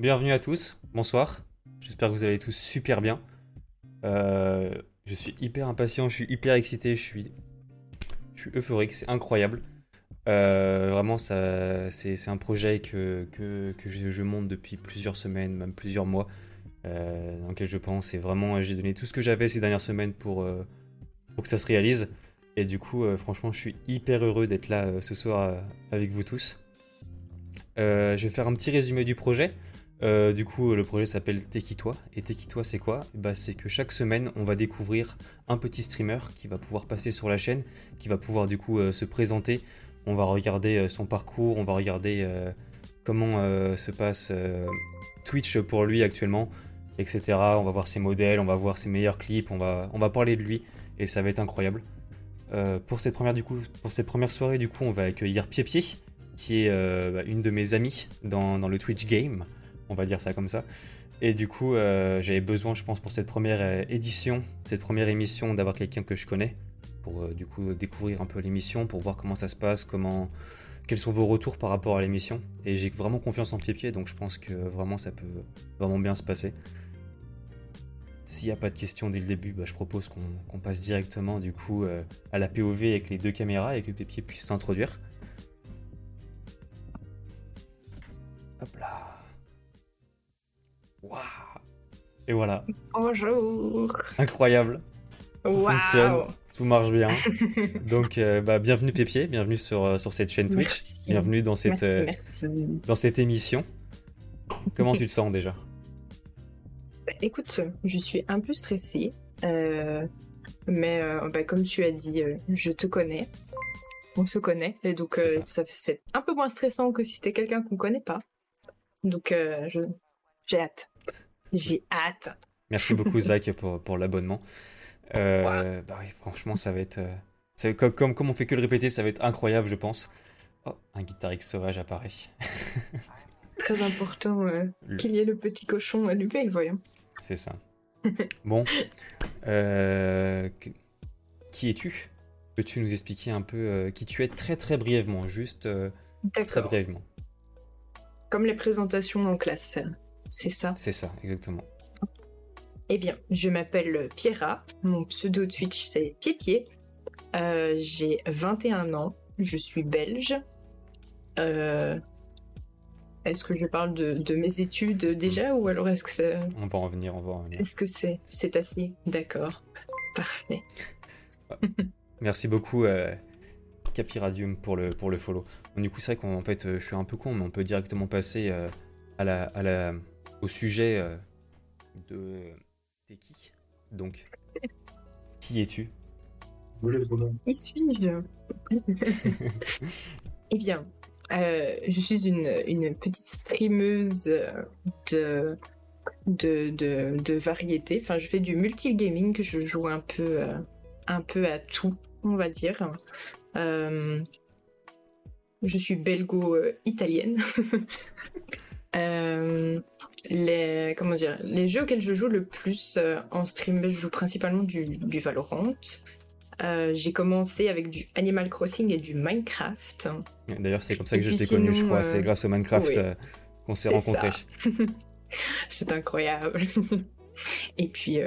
bienvenue à tous, bonsoir. J'espère que vous allez tous super bien. Euh, je suis hyper impatient, je suis hyper excité, je suis, je suis euphorique, c'est incroyable. Euh, vraiment, c'est, un projet que, que, que je, monte depuis plusieurs semaines, même plusieurs mois, euh, dans lequel je pense. Et vraiment, j'ai donné tout ce que j'avais ces dernières semaines pour, pour que ça se réalise. Et du coup, franchement, je suis hyper heureux d'être là ce soir avec vous tous. je vais faire un petit résumé du projet. Euh, du coup, le projet s'appelle Tekitoi. Et Tekitoi, c'est quoi? Bah, C'est que chaque semaine, on va découvrir un petit streamer qui va pouvoir passer sur la chaîne, qui va pouvoir du coup euh, se présenter. On va regarder euh, son parcours, on va regarder comment se passe Twitch pour lui actuellement, etc. On va voir ses modèles, on va voir ses meilleurs clips, on va, parler de lui et ça va être incroyable. pour, cette première, soirée, du coup, on va accueillir Pied qui est bah, une de mes amies dans le Twitch Game on va dire ça comme ça. Et du coup, euh, j'avais besoin, je pense, pour cette première euh, édition, cette première émission, d'avoir quelqu'un que je connais, pour euh, du coup découvrir un peu l'émission, pour voir comment ça se passe, comment, quels sont vos retours par rapport à l'émission. Et j'ai vraiment confiance en pied-pied, donc je pense que vraiment ça peut vraiment bien se passer. S'il n'y a pas de questions dès le début, bah, je propose qu'on passe directement du coup à la POV avec les deux caméras et que Pied-Pied puisse s'introduire. Hop là. Et voilà. Bonjour. Incroyable. Wow. Fonctionne, tout marche bien. Donc, euh, bah, bienvenue Pépier, bienvenue sur, euh, sur cette chaîne Twitch, bienvenue dans cette, euh, dans cette émission. Comment tu te sens déjà? Bah, Écoute, je suis un peu stressée, mais bah, comme tu as dit, je te connais. On se connaît, et donc ça. c'est un peu moins stressant que si c'était quelqu'un qu'on connaît pas. Donc, j'ai hâte. J'ai hâte. Merci beaucoup, Zach, pour, pour l'abonnement. Euh, bah oui, franchement, ça va être. Euh, comme, comme, comme, on fait que le répéter, ça va être incroyable, je pense. Oh, un guitariste sauvage apparaît. Très important euh, qu'il y ait le petit cochon allumé, voyons. C'est ça. bon. Qui es-tu? Peux-tu nous expliquer un peu qui tu es très très brièvement Juste très brièvement? Comme les présentations en classe c'est ça C'est ça, exactement. Eh bien, je m'appelle Pierra, mon pseudo Twitch c'est Pied euh, j'ai 21 ans, je suis belge. Euh, est-ce que je parle de, mes études déjà ou alors est-ce que c'est... On va en revenir, on va en revenir. Est-ce que c'est, c'est assez D'accord. Parfait. Merci beaucoup euh, Capiradium pour le, pour le follow. du coup, c'est vrai qu'en fait, je suis un peu con, mais on peut directement passer à la, à la, au sujet euh, de t'es qui Donc, qui es-tu? Qui suis-je? Eh bien, euh, je suis une, une, petite streameuse de, de, de, de variété. Enfin, je fais du multi-gaming, je joue un peu, euh, un peu à tout, on va dire. je suis belgo-italienne. Euh, les, comment dire, les jeux auxquels je joue le plus euh, en stream, je joue principalement du, du Valorant. Euh, j'ai commencé avec du Animal Crossing et du Minecraft. D'ailleurs, c'est comme ça que je t'ai connu, je crois. C'est grâce au Minecraft qu'on s'est rencontrés. c'est incroyable. et puis,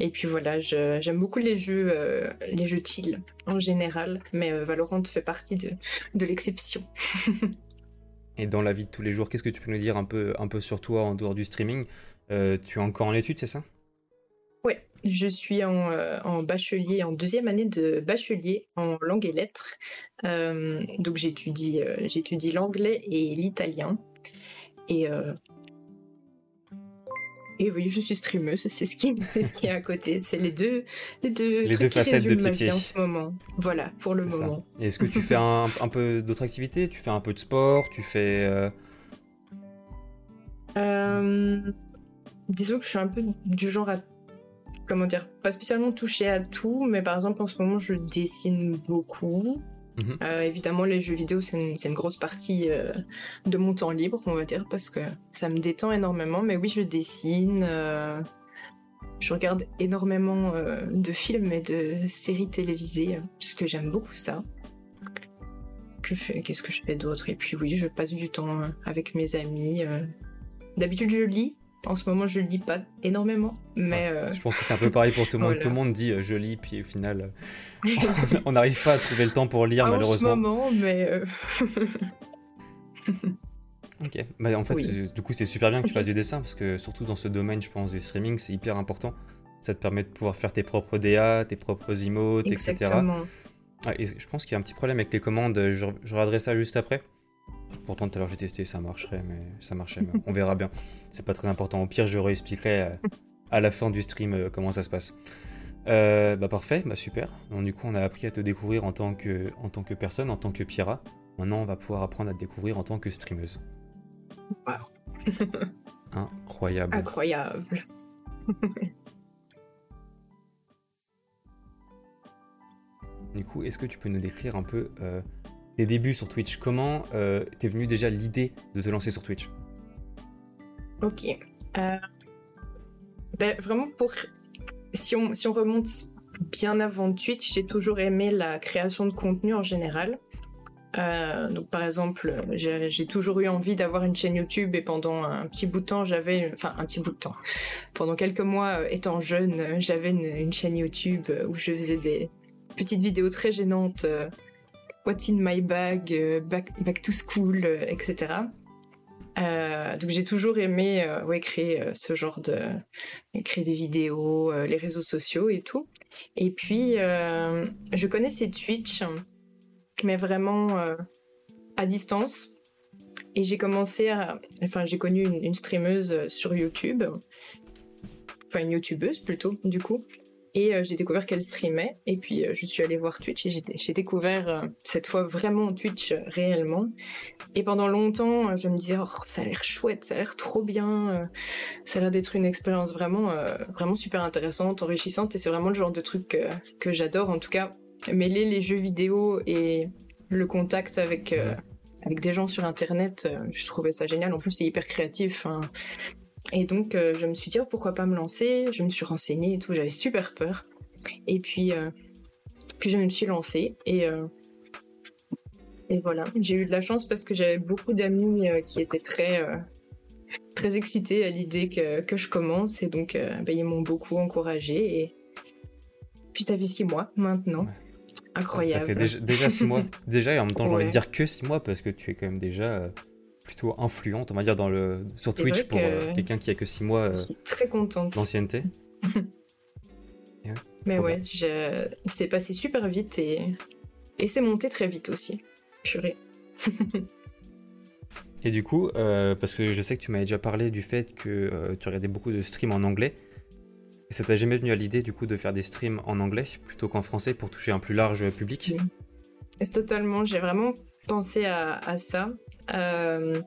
et puis voilà, j'aime beaucoup les jeux, les jeux chill en général, mais Valorant fait partie de, de l'exception. Et dans la vie de tous les jours, qu'est-ce que tu peux nous dire un peu, un peu sur toi en dehors du streaming? Euh, Tu es encore en études, c'est ça? Oui, je suis en, euh, en, bachelier, en deuxième année de bachelier en langue et lettres. Euh, donc j'étudie, j'étudie l'anglais et l'italien. Et et oui, je suis streameuse, c'est ce qui, c'est ce qui est à côté. C'est les deux, les deux, les deux facettes de pied en ce moment. Voilà, pour le moment. Est-ce que tu fais un, peu d'autres activités? Tu fais un peu de sport? Tu fais euh, euh... Disons que je suis un peu du genre à comment dire, pas spécialement toucher à tout, mais par exemple en ce moment je dessine beaucoup. Mhm. Euh, évidemment, les jeux vidéo, c'est une, grosse partie euh, de mon temps libre, on va dire, parce que ça me détend énormément. Mais oui, je dessine. Euh, je regarde énormément de films et de séries télévisées, puisque j'aime beaucoup ça. Qu'est-ce que je fais d'autre? Et puis oui, je passe du temps avec mes amis. D'habitude, je lis. En ce moment, je lis pas énormément, mais... Je pense que c'est un peu pareil pour tout le monde. Tout le monde dit je lis, puis au final, on n'arrive pas à trouver le temps pour lire, malheureusement. En ce moment, mais... Ok, bah, en fait, du coup, c'est super bien que tu fasses du dessin parce que, surtout dans ce domaine, je pense, du streaming, c'est hyper important. Ça te permet de pouvoir faire tes propres DA, tes propres emotes, Exactement. etc. Ah, et je pense qu'il y a un petit problème avec les commandes, je, je ça juste après. Pourtant, tout à l'heure j'ai testé, ça marcherait, mais ça marchait, mais on verra bien. C'est pas très important. Au pire, je réexpliquerai euh, à la fin du stream euh, comment ça se passe. Euh, bah parfait, bah super. Donc, du coup, on a appris à te découvrir en tant que, en tant que personne, en tant que Pira. Maintenant, on va pouvoir apprendre à te découvrir en tant que streameuse. Incroyable. Incroyable. du coup, est-ce que tu peux nous décrire un peu euh, tes débuts sur Twitch Comment euh, t'es venu déjà l'idée de te lancer sur Twitch? Ok. Euh, ben, vraiment, pour si on, si on remonte bien avant Twitch, j'ai toujours aimé la création de contenu en général. Euh, donc par exemple, j'ai toujours eu envie d'avoir une chaîne YouTube et pendant un petit bout de temps, j'avais, enfin un petit bout de temps, pendant quelques mois, étant jeune, j'avais une, chaîne YouTube où je faisais des petites vidéos très gênantes, What's in my bag, back, back to school, etc. donc j'ai toujours aimé créer ce genre de créer des vidéos, les réseaux sociaux et tout. Et puis je connaissais Twitch mais vraiment euh, à distance. Et j'ai commencé à. Enfin, j'ai connu une, streameuse euh, sur YouTube. Enfin, une youtubeuse plutôt, du coup. Et euh, j'ai découvert qu'elle streamait. Et puis, je suis allée voir Twitch et j'ai découvert cette fois vraiment Twitch réellement. Et pendant longtemps, je me disais, oh, ça a l'air chouette, ça a l'air trop bien. ça a l'air d'être une expérience vraiment, vraiment super intéressante, enrichissante. Et c'est vraiment le genre de truc que j'adore. En tout cas, mêler les jeux vidéo et le contact avec, euh, avec des gens sur Internet, euh, je trouvais ça génial. En plus, c'est hyper créatif. Hein. Et donc, euh, je me suis dit, oh, pourquoi pas me lancer? Je me suis renseignée et tout. J'avais super peur. Et puis, puis je me suis lancée. Et, et voilà, j'ai eu de la chance parce que j'avais beaucoup d'amis qui étaient très très excités à l'idée que, que, je commence et donc ben, ils m'ont beaucoup encouragée et puis ça fait six mois maintenant. Incroyable. Ça fait déjà, six mois. Déjà, et en même temps, j'ai envie de dire que six mois parce que tu es quand même déjà euh, plutôt influente, on va dire, dans le, sur Twitch pour euh, quelqu'un qui a que six mois. Euh, je suis très contente. D'ancienneté. Mais ouais, c'est passé super vite et, et c'est monté très vite aussi. Purée. et du coup, parce que je sais que tu m'avais déjà parlé du fait que tu regardais beaucoup de streams en anglais. Et ça t'a jamais venu à l'idée du coup de faire des streams en anglais plutôt qu'en français pour toucher un plus large public? Oui. Totalement, j'ai vraiment pensé à, ça. Euh,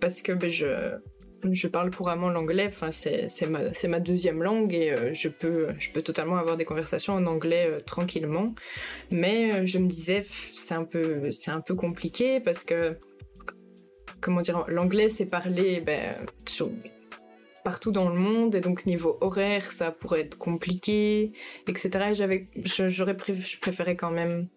parce que ben, je, je parle couramment l'anglais, c'est ma, ma, deuxième langue et euh, je, peux, je peux totalement avoir des conversations en anglais euh, tranquillement. Mais je me disais, c'est un, peu, un peu compliqué parce que, comment dire, l'anglais c'est parlé ben, partout dans le monde et donc niveau horaire ça pourrait être compliqué etc j'avais j'aurais je préférais quand même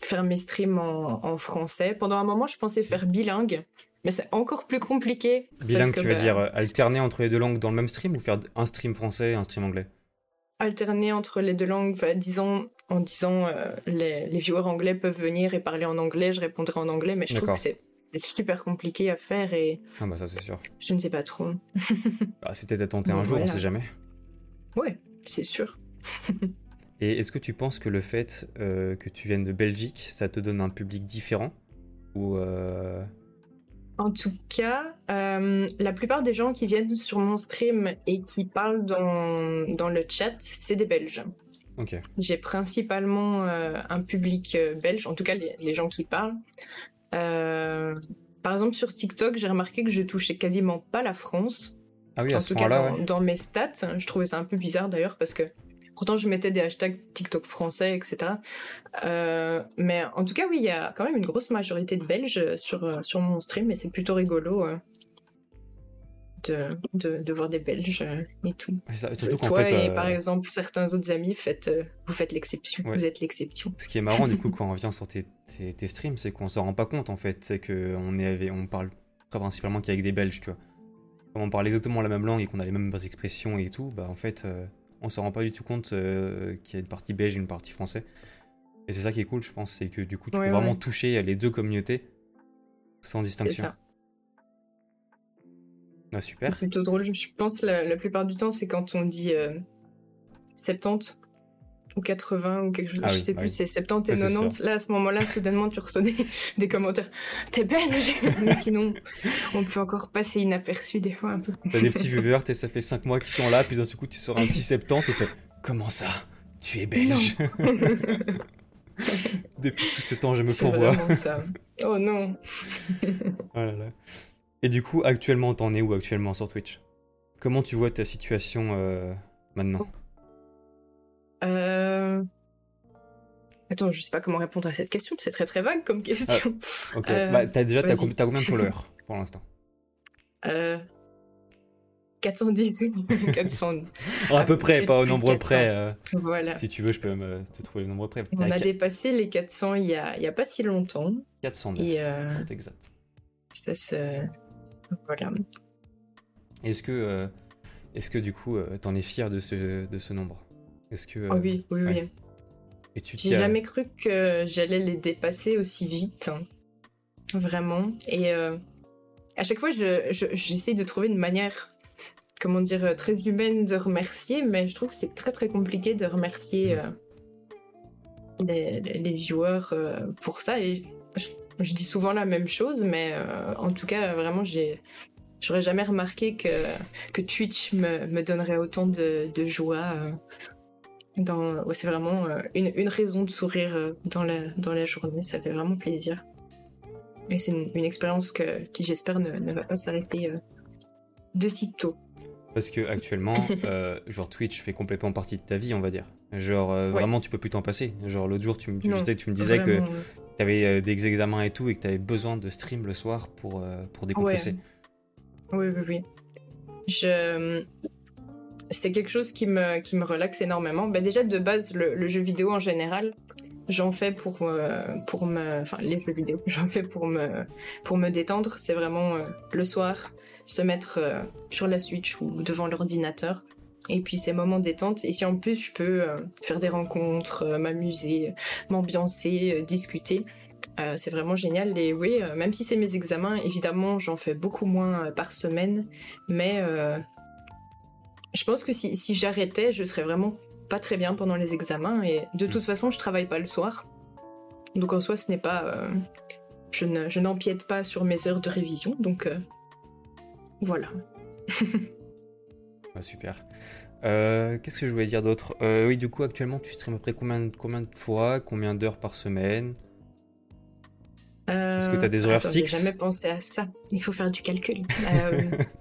faire mes streams en, français pendant un moment je pensais faire bilingue mais c'est encore plus compliqué bilingue tu veux bah, dire euh, alterner entre les deux langues dans le même stream ou faire un stream français et un stream anglais? Alterner entre les deux langues disons en disant euh, les, les viewers anglais peuvent venir et parler en anglais je répondrai en anglais mais je trouve que c'est super compliqué à faire et. Ah bah ça c'est sûr. Je ne sais pas trop. ah, c'est peut-être à tenter un jour, on sait jamais. Ouais, c'est sûr. et est-ce que tu penses que le fait euh, que tu viennes de Belgique, ça te donne un public différent ou euh... En tout cas, euh, la plupart des gens qui viennent sur mon stream et qui parlent dans, dans le chat, c'est des Belges. Ok. J'ai principalement un public belge, en tout cas les, les gens qui parlent. Par exemple, sur TikTok, j'ai remarqué que je touchais quasiment pas la France. Ah oui, en tout cas, dans, mes stats. Je trouvais ça un peu bizarre d'ailleurs parce que pourtant je mettais des hashtags TikTok français, etc. Euh, mais en tout cas, oui, il y a quand même une grosse majorité de Belges sur, sur mon stream et c'est plutôt rigolo de, de, voir des Belges euh, et tout. Toi et par exemple certains autres amis, faites, vous faites l'exception. Vous êtes l'exception. Ce qui est marrant du coup quand on revient sur tes tes, streams, c'est qu'on s'en rend pas compte en fait. C'est qu'on est, on parle principalement qu'avec des Belges, tu vois. comme on parle exactement la même langue et qu'on a les mêmes expressions et tout, bah en fait, on se rend pas du tout compte qu'il y a une partie belge et une partie française. Et c'est ça qui est cool, je pense, c'est que du coup, tu peux vraiment toucher les deux communautés sans distinction. Ça. Ah, super. C'est plutôt drôle. Je pense la, la plupart du temps, c'est quand on dit 70 ou 80 ou quelque chose, ah je sais plus, c'est 70 et 90. Là, à ce moment-là, soudainement, tu reçois des, commentaires. T'es belle Mais sinon, on peut encore passer inaperçu des fois un peu. T'as des petits viewers, et ça fait 5 mois qu'ils sont là, puis d'un coup, tu sors un petit 70 et fais Comment ça? Tu es belge Depuis tout ce temps, je me pourvois. C'est ça. Oh non oh Et du coup, actuellement, t'en es où actuellement sur Twitch? Comment tu vois ta situation euh, maintenant? Euh... Attends, je sais pas comment répondre à cette question, c'est très très vague comme question. Ah, ok, euh, bah, t'as déjà t'as combien, de followers pour l'instant? Euh... 410 400 à peu près pas au nombre près euh, voilà. si tu veux je peux me, te trouver le nombre près. On a dépassé les 400 il y a, il y a pas si longtemps. 409 et euh... exact. ça se voilà. Est-ce que euh, est-ce que du coup t'en es fier de ce, de ce nombre? Est-ce que. Oh oui, oui, oui. Et tu J'ai jamais cru que j'allais les dépasser aussi vite. Hein. Vraiment. Et euh, à chaque fois, j'essaie de trouver une manière, comment dire, très humaine de remercier, mais je trouve que c'est très très compliqué de remercier mm. euh, les, viewers euh, pour ça. Et je, dis souvent la même chose, mais en tout cas, vraiment, j'ai. J'aurais jamais remarqué que, que Twitch me, me donnerait autant de, de joie c'est vraiment euh, une, raison de sourire euh, dans la, dans la journée, ça fait vraiment plaisir. Et c'est une, expérience que, qui, j'espère, ne, va pas s'arrêter euh, de sitôt. Parce que actuellement, genre Twitch fait complètement partie de ta vie, on va dire. Genre vraiment, tu peux plus t'en passer. Genre l'autre jour, tu, tu, tu me disais que tu avais des examens et tout et que tu avais besoin de stream le soir pour, pour décompresser. Oui, oui, oui. Je, c'est quelque chose qui me, qui me relaxe énormément. Bah, déjà, de base, le, jeu vidéo en général, j'en fais pour, pour me. Enfin, les jeux vidéo, j'en fais pour me, pour me détendre. C'est vraiment euh, le soir, se mettre euh, sur la Switch ou devant l'ordinateur. Et puis, c'est moments détente. Et si en plus, je peux euh, faire des rencontres, m'amuser, m'ambiancer, discuter. c'est vraiment génial. Et oui, même si c'est mes examens, évidemment, j'en fais beaucoup moins par semaine. Mais je pense que si, j'arrêtais, je serais vraiment pas très bien pendant les examens. Et de toute mm. façon, je travaille pas le soir. Donc en soi, ce n'est pas. Euh, je n'empiète pas sur mes heures de révision. Donc euh, voilà. Ah, super. Euh, qu'est-ce que je voulais dire d'autre? Oui, du coup, actuellement, tu streams après combien, combien de fois? Combien d'heures par semaine? Est-ce que tu as des horaires fixes J'ai jamais pensé à ça. Il faut faire du calcul.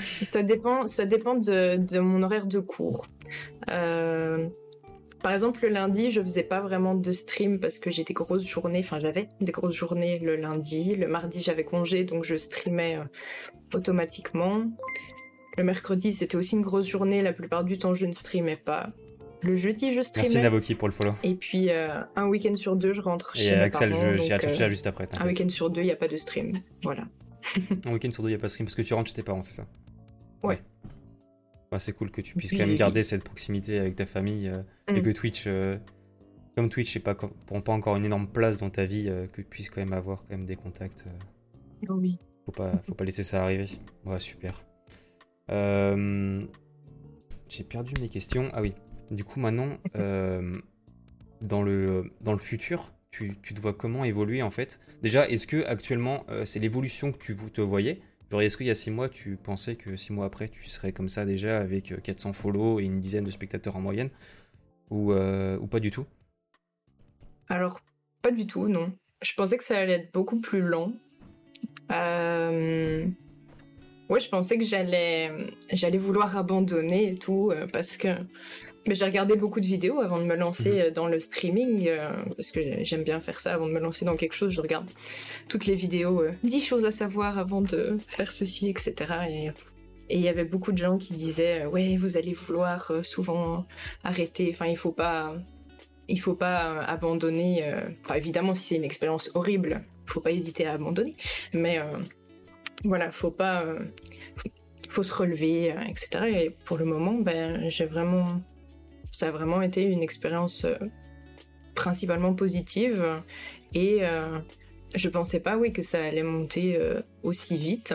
ça dépend, ça dépend de, mon horaire de cours. Euh, par exemple, le lundi, je faisais pas vraiment de stream parce que j'ai des grosses journées. Enfin, j'avais des grosses journées le lundi. Le mardi, j'avais congé, donc je streamais euh, automatiquement. Le mercredi, c'était aussi une grosse journée. La plupart du temps, je ne streamais pas. Le jeudi, je streamais. Merci Navoki pour le follow. Et puis, euh, un week-end sur deux, je rentre chez Et Axel, j'y euh, juste après. Un week-end sur deux, il n'y a pas de stream. Voilà. un week-end sur deux, il n'y a pas de stream parce que tu rentres chez tes parents, c'est ça? Ouais. c'est cool que tu puisses quand même garder cette proximité avec ta famille euh, et mm. que Twitch, euh, comme Twitch, n'est pas, prend pas encore une énorme place dans ta vie, euh, que tu puisses quand même avoir quand même des contacts. Oh oui. Faut pas, faut pas laisser ça arriver. Ouais, super. J'ai perdu mes questions. Ah oui. Du coup, maintenant, dans, le, dans le futur, tu, tu, te vois comment évoluer en fait? Déjà, est-ce que actuellement, c'est l'évolution que tu te voyais? Genre, est-ce qu'il y a 6 mois, tu pensais que 6 mois après, tu serais comme ça déjà avec 400 euh, follow et une dizaine de spectateurs en moyenne? Ou, euh, ou pas du tout? Alors, pas du tout, non. Je pensais que ça allait être beaucoup plus lent. Euh... Ouais, je pensais que j'allais, j'allais vouloir abandonner et tout, parce que mais j'ai regardé beaucoup de vidéos avant de me lancer mhm. euh, dans le streaming, euh, parce que j'aime bien faire ça avant de me lancer dans quelque chose. Je regarde toutes les vidéos, 10 euh, choses à savoir avant de faire ceci, etc. Et il y avait beaucoup de gens qui disaient ouais, vous allez vouloir souvent arrêter. Enfin, il faut pas, il faut pas abandonner. Enfin, évidemment, si c'est une expérience horrible, il faut pas hésiter à abandonner. Mais voilà, faut pas, faut se relever, etc. Et pour le moment, ben, j'ai vraiment, ça a vraiment été une expérience principalement positive. Et je pensais pas, oui, que ça allait monter aussi vite.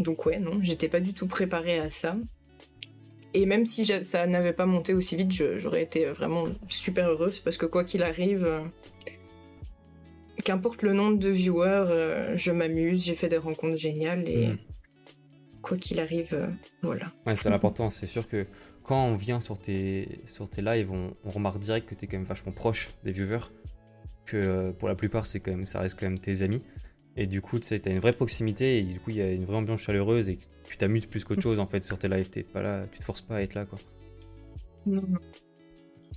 Donc ouais, non, j'étais pas du tout préparée à ça. Et même si ça n'avait pas monté aussi vite, j'aurais été vraiment super heureuse parce que quoi qu'il arrive, euh, qu'importe le nombre de viewers, euh, je m'amuse, j'ai fait des rencontres géniales et mhm. quoi qu'il arrive, euh, voilà. Ouais, c'est l'important. C'est sûr que quand on vient sur tes, sur tes lives, on, remarque direct que tu es quand même vachement proche des viewers. Que pour la plupart, c'est quand même, ça reste quand même tes amis. Et du coup, tu as une vraie proximité et du coup, il y a une vraie ambiance chaleureuse et tu t'amuses plus qu'autre chose en fait sur tes lives. T'es pas là, tu te forces pas à être là quoi.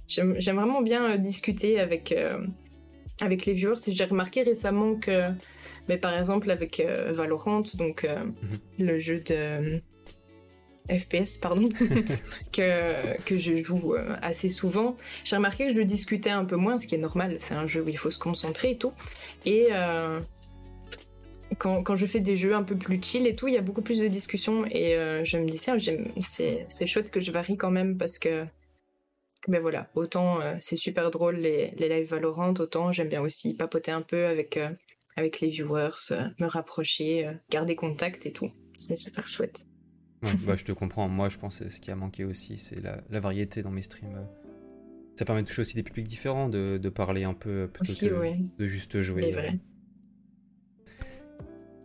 J'aime vraiment bien euh, discuter avec, euh, avec les viewers. J'ai remarqué récemment que, mais par exemple avec euh, Valorant, donc mhm. le jeu de FPS, pardon, que, que je joue assez souvent, j'ai remarqué que je le discutais un peu moins, ce qui est normal. C'est un jeu où il faut se concentrer et tout. Et quand, je fais des jeux un peu plus chill et tout, il y a beaucoup plus de discussions et euh, je me dis ça, c'est chouette que je varie quand même parce que, ben voilà, autant euh, c'est super drôle les, les lives Valorant, autant j'aime bien aussi papoter un peu avec, euh, avec les viewers, me rapprocher, garder contact et tout. C'est super chouette. Bah, je te comprends. Moi, je pense que ce qui a manqué aussi, c'est la, variété dans mes streams. Ça permet de toucher aussi des publics différents, de, parler un peu plutôt que de juste jouer. Vrai.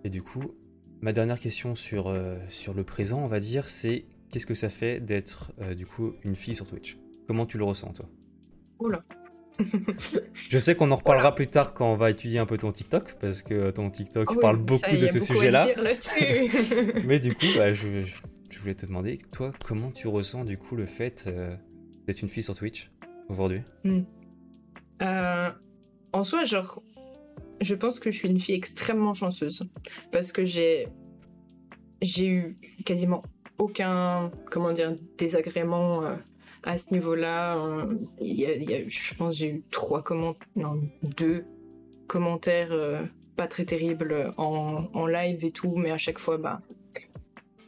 Et du coup, ma dernière question sur, euh, sur le présent, on va dire, c'est qu'est-ce que ça fait d'être euh, du coup une fille sur Twitch? Comment tu le ressens toi? Oula Je sais qu'on en reparlera plus tard quand on va étudier un peu ton TikTok, parce que ton TikTok parle beaucoup de ce sujet-là. Mais du coup, bah, je, je, voulais te demander, toi, comment tu ressens du coup le fait euh, d'être une fille sur Twitch aujourd'hui? Hmm. En soi, genre, je pense que je suis une fille extrêmement chanceuse parce que j'ai j'ai eu quasiment aucun comment dire désagrément euh, à ce niveau-là. Euh, je pense j'ai eu trois commentaires, non deux commentaires euh, pas très terribles en, live et tout, mais à chaque fois bah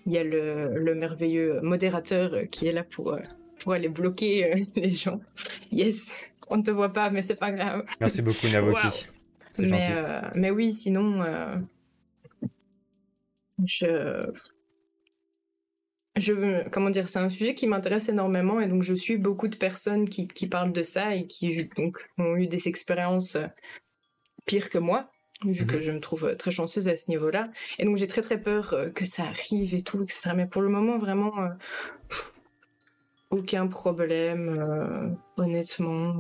il y a le, merveilleux modérateur qui est là pour pour aller bloquer les gens. Yes, on ne te voit pas, mais c'est pas grave. Merci beaucoup Navoki. Mais, euh, mais oui, sinon, euh, je. Je, comment dire, c'est un sujet qui m'intéresse énormément et donc je suis beaucoup de personnes qui, qui parlent de ça et qui donc ont eu des expériences euh, pires que moi, vu que mhm. je me trouve très chanceuse à ce niveau-là. Et donc j'ai très très peur que ça arrive et tout, etc. Mais pour le moment, vraiment, aucun problème, honnêtement.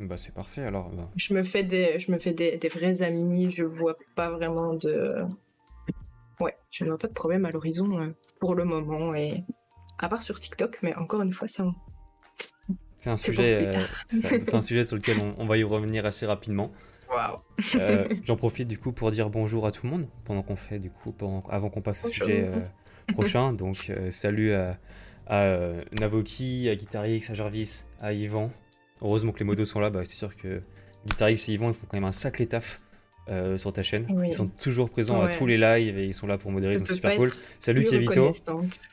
Bah c'est parfait alors. Bah. Je me fais des, je me fais des, des, vrais amis, je vois pas vraiment de, ouais, je vois pas de problème à l'horizon euh, pour le moment et à part sur TikTok, mais encore une fois ça. C'est un sujet, euh, c'est un sujet sur lequel on, va y revenir assez rapidement. Waouh. Euh, j'en profite du coup pour dire bonjour à tout le monde pendant qu'on fait du coup, avant qu'on passe au sujet prochain. Donc salut à, à Navoki, à Guitarix, à Jarvis, à Yvan, Heureusement que les modos sont là, bah, c'est sûr que Guitarix et Yvon ils font quand même un sacré taf euh, sur ta chaîne. Ils sont toujours présents à tous les lives et ils sont là pour modérer, donc c'est super cool. Salut Kevito,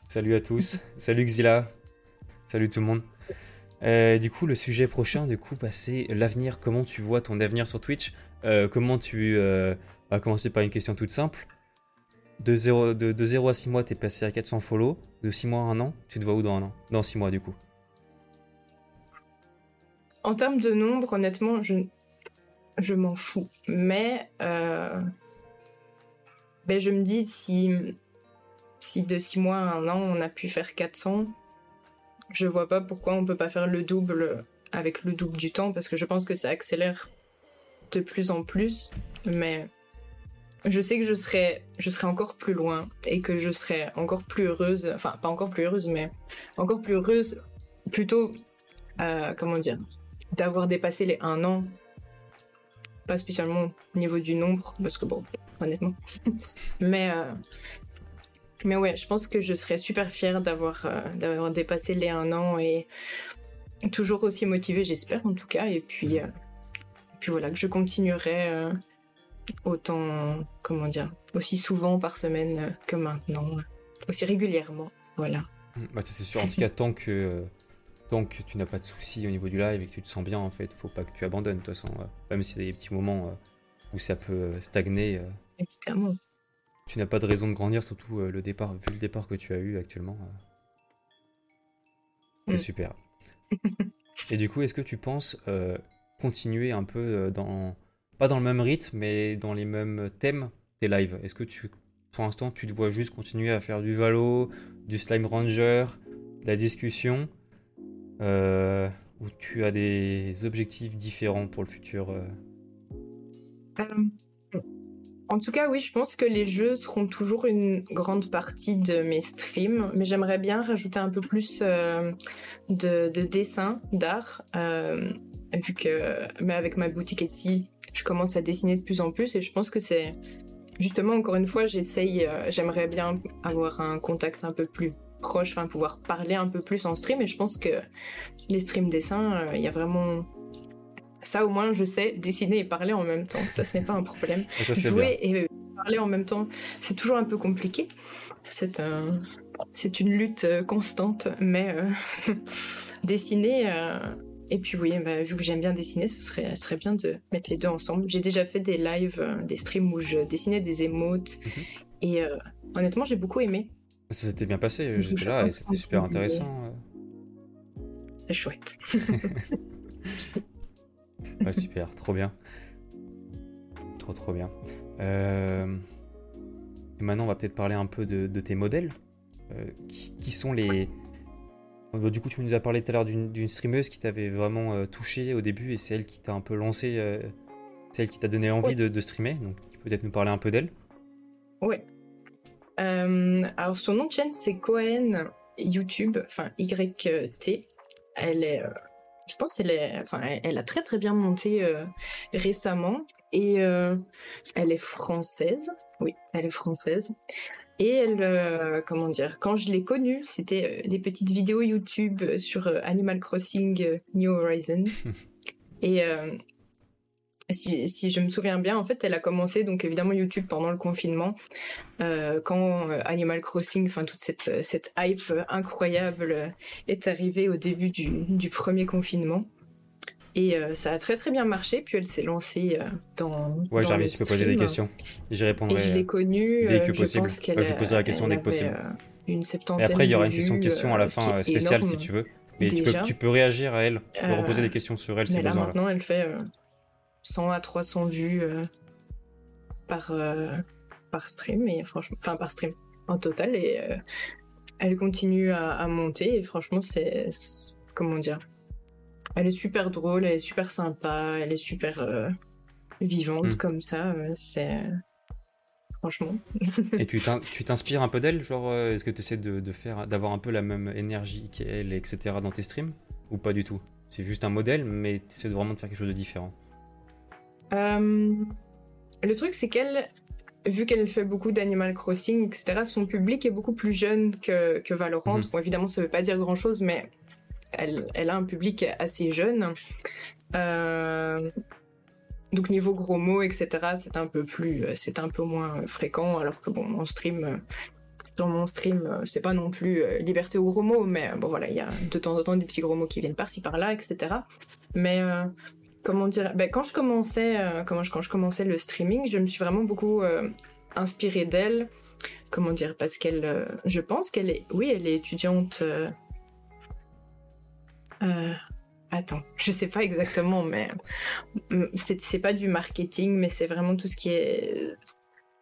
salut à tous, salut Xila, salut tout le monde. Euh, du coup, le sujet prochain, du coup, bah, c'est l'avenir. Comment tu vois ton avenir sur Twitch? Euh, Comment tu vas commencer par une question toute simple. De 0, de, de 0 à 6 mois, tu es passé à 400 follow. De 6 mois à 1 an, tu te vois où dans un an? Dans 6 mois, du coup. En termes de nombre, honnêtement, je, je m'en fous. Mais euh, ben je me dis, si, si de 6 mois à 1 an, on a pu faire 400, je vois pas pourquoi on peut pas faire le double avec le double du temps, parce que je pense que ça accélère de plus en plus. Mais je sais que je serai, je serai encore plus loin et que je serai encore plus heureuse, enfin pas encore plus heureuse, mais encore plus heureuse, plutôt, euh, comment dire, d'avoir dépassé les 1 an. Pas spécialement au niveau du nombre, parce que bon, honnêtement. mais, euh, mais ouais, je pense que je serais super fière d'avoir euh, d'avoir dépassé les 1 an et toujours aussi motivée, j'espère en tout cas. Et puis, euh, puis voilà, que je continuerai autant, comment dire, aussi souvent par semaine que maintenant, aussi régulièrement. Voilà. Bah, c'est sûr, en tout cas, tant que, que tu n'as pas de soucis au niveau du live et que tu te sens bien, en fait, faut pas que tu abandonnes, de toute façon. même s'il y a des petits moments où ça peut stagner. Évidemment. Tu n'as pas de raison de grandir, surtout le départ, vu le départ que tu as eu actuellement. C'est mm. super. et du coup, est-ce que tu penses continuer un peu dans pas dans le même rythme, mais dans les mêmes thèmes des lives? Est-ce que tu, pour l'instant, tu te vois juste continuer à faire du Valo, du Slime Ranger, de la discussion, euh, tu as des objectifs différents pour le futur euh? Euh, En tout cas, oui, je pense que les jeux seront toujours une grande partie de mes streams, mais j'aimerais bien rajouter un peu plus de, de dessin, d'art, vu que, mais avec ma boutique Etsy, je commence à dessiner de plus en plus et je pense que c'est justement encore une fois j'essaye euh, j'aimerais bien avoir un contact un peu plus proche enfin pouvoir parler un peu plus en stream et je pense que les streams dessins euh, il y a vraiment ça au moins je sais dessiner et parler en même temps ça ce n'est pas un problème jouer et parler en même temps c'est toujours un peu compliqué c'est un c'est une lutte euh, constante mais dessiner et puis oui, bah, vu que j'aime bien dessiner, ce serait, serait bien de mettre les deux ensemble. J'ai déjà fait des lives, euh, des streams où je dessinais des émotes. Mhm. Et euh, honnêtement, j'ai beaucoup aimé. Ça s'était bien passé, j'étais là et c'était super intéressant. Euh. C'est chouette. ouais, super, trop bien. Trop trop bien. Et maintenant, on va peut-être parler un peu de, tes modèles. qui, sont les, bah, du coup, tu nous as parlé tout à l'heure d'une streameuse qui t'avait vraiment euh, touché au début et c'est elle qui t'a un peu lancé, euh, c'est elle qui t'a donné envie de, streamer. Donc, tu peux peut-être nous parler un peu d'elle? Ouais. Euh, alors, son nom de chaîne, c'est Cohen YouTube, enfin YT. Elle est, je pense, qu'elle est, enfin, elle a très très bien monté récemment et elle est française. Oui, elle est française. Et elle, euh, comment dire, quand je l'ai connue, c'était euh, des petites vidéos YouTube sur euh, Animal Crossing New Horizons. et si, je me souviens bien, en fait, elle a commencé donc évidemment YouTube pendant le confinement, quand Animal Crossing, enfin toute cette, cette hype incroyable est arrivée au début du, du premier confinement. Et euh, ça a très très bien marché. Puis elle s'est lancée euh, dans. Ouais, Jarvis, tu peux poser des questions. J'y répondrai. Et je l'ai connue. Dès que euh, possible. Je, je lui poserai la question dès que possible. une septantaine. Et après, il y aura une session de questions à la fin spéciale si tu veux. Mais tu peux, tu peux, réagir à elle. Tu peux reposer des questions sur elle si besoin. Là, maintenant, elle fait 100 à 300 vues par, par stream. Et franchement, enfin, par stream en total. Et elle continue à, à monter. Et franchement, c'est. Comment dire elle est super drôle, elle est super sympa, elle est super euh, vivante hmm. comme ça. Euh, c'est. Franchement. Et tu t'inspires un peu d'elle Genre, euh, est-ce que tu essaies de, faire, d'avoir un peu la même énergie qu'elle, etc. dans tes streams? Ou pas du tout? C'est juste un modèle, mais tu essaies vraiment de faire quelque chose de différent Le truc, c'est qu'elle, vu qu'elle fait beaucoup d'Animal Crossing, etc., son public est beaucoup plus jeune que, que Valorant. Mhm. Bon, évidemment, ça veut pas dire grand-chose, mais elle, a un public assez jeune. Euh, donc niveau gros mots, etc., c'est un peu plus, c'est un peu moins fréquent. Alors que bon, mon stream, dans mon stream, c'est pas non plus euh, liberté aux gros mots, mais bon voilà, il y a de temps en temps des petits gros mots qui viennent par-ci par-là, etc. Mais euh, comment dire, ben, quand je commençais, quand je commençais le streaming, je me suis vraiment beaucoup inspirée d'elle. Comment dire, parce qu'elle, je pense qu'elle est, oui, elle est étudiante euh, attends, je sais pas exactement, mais c'est pas du marketing, mais c'est vraiment tout ce qui est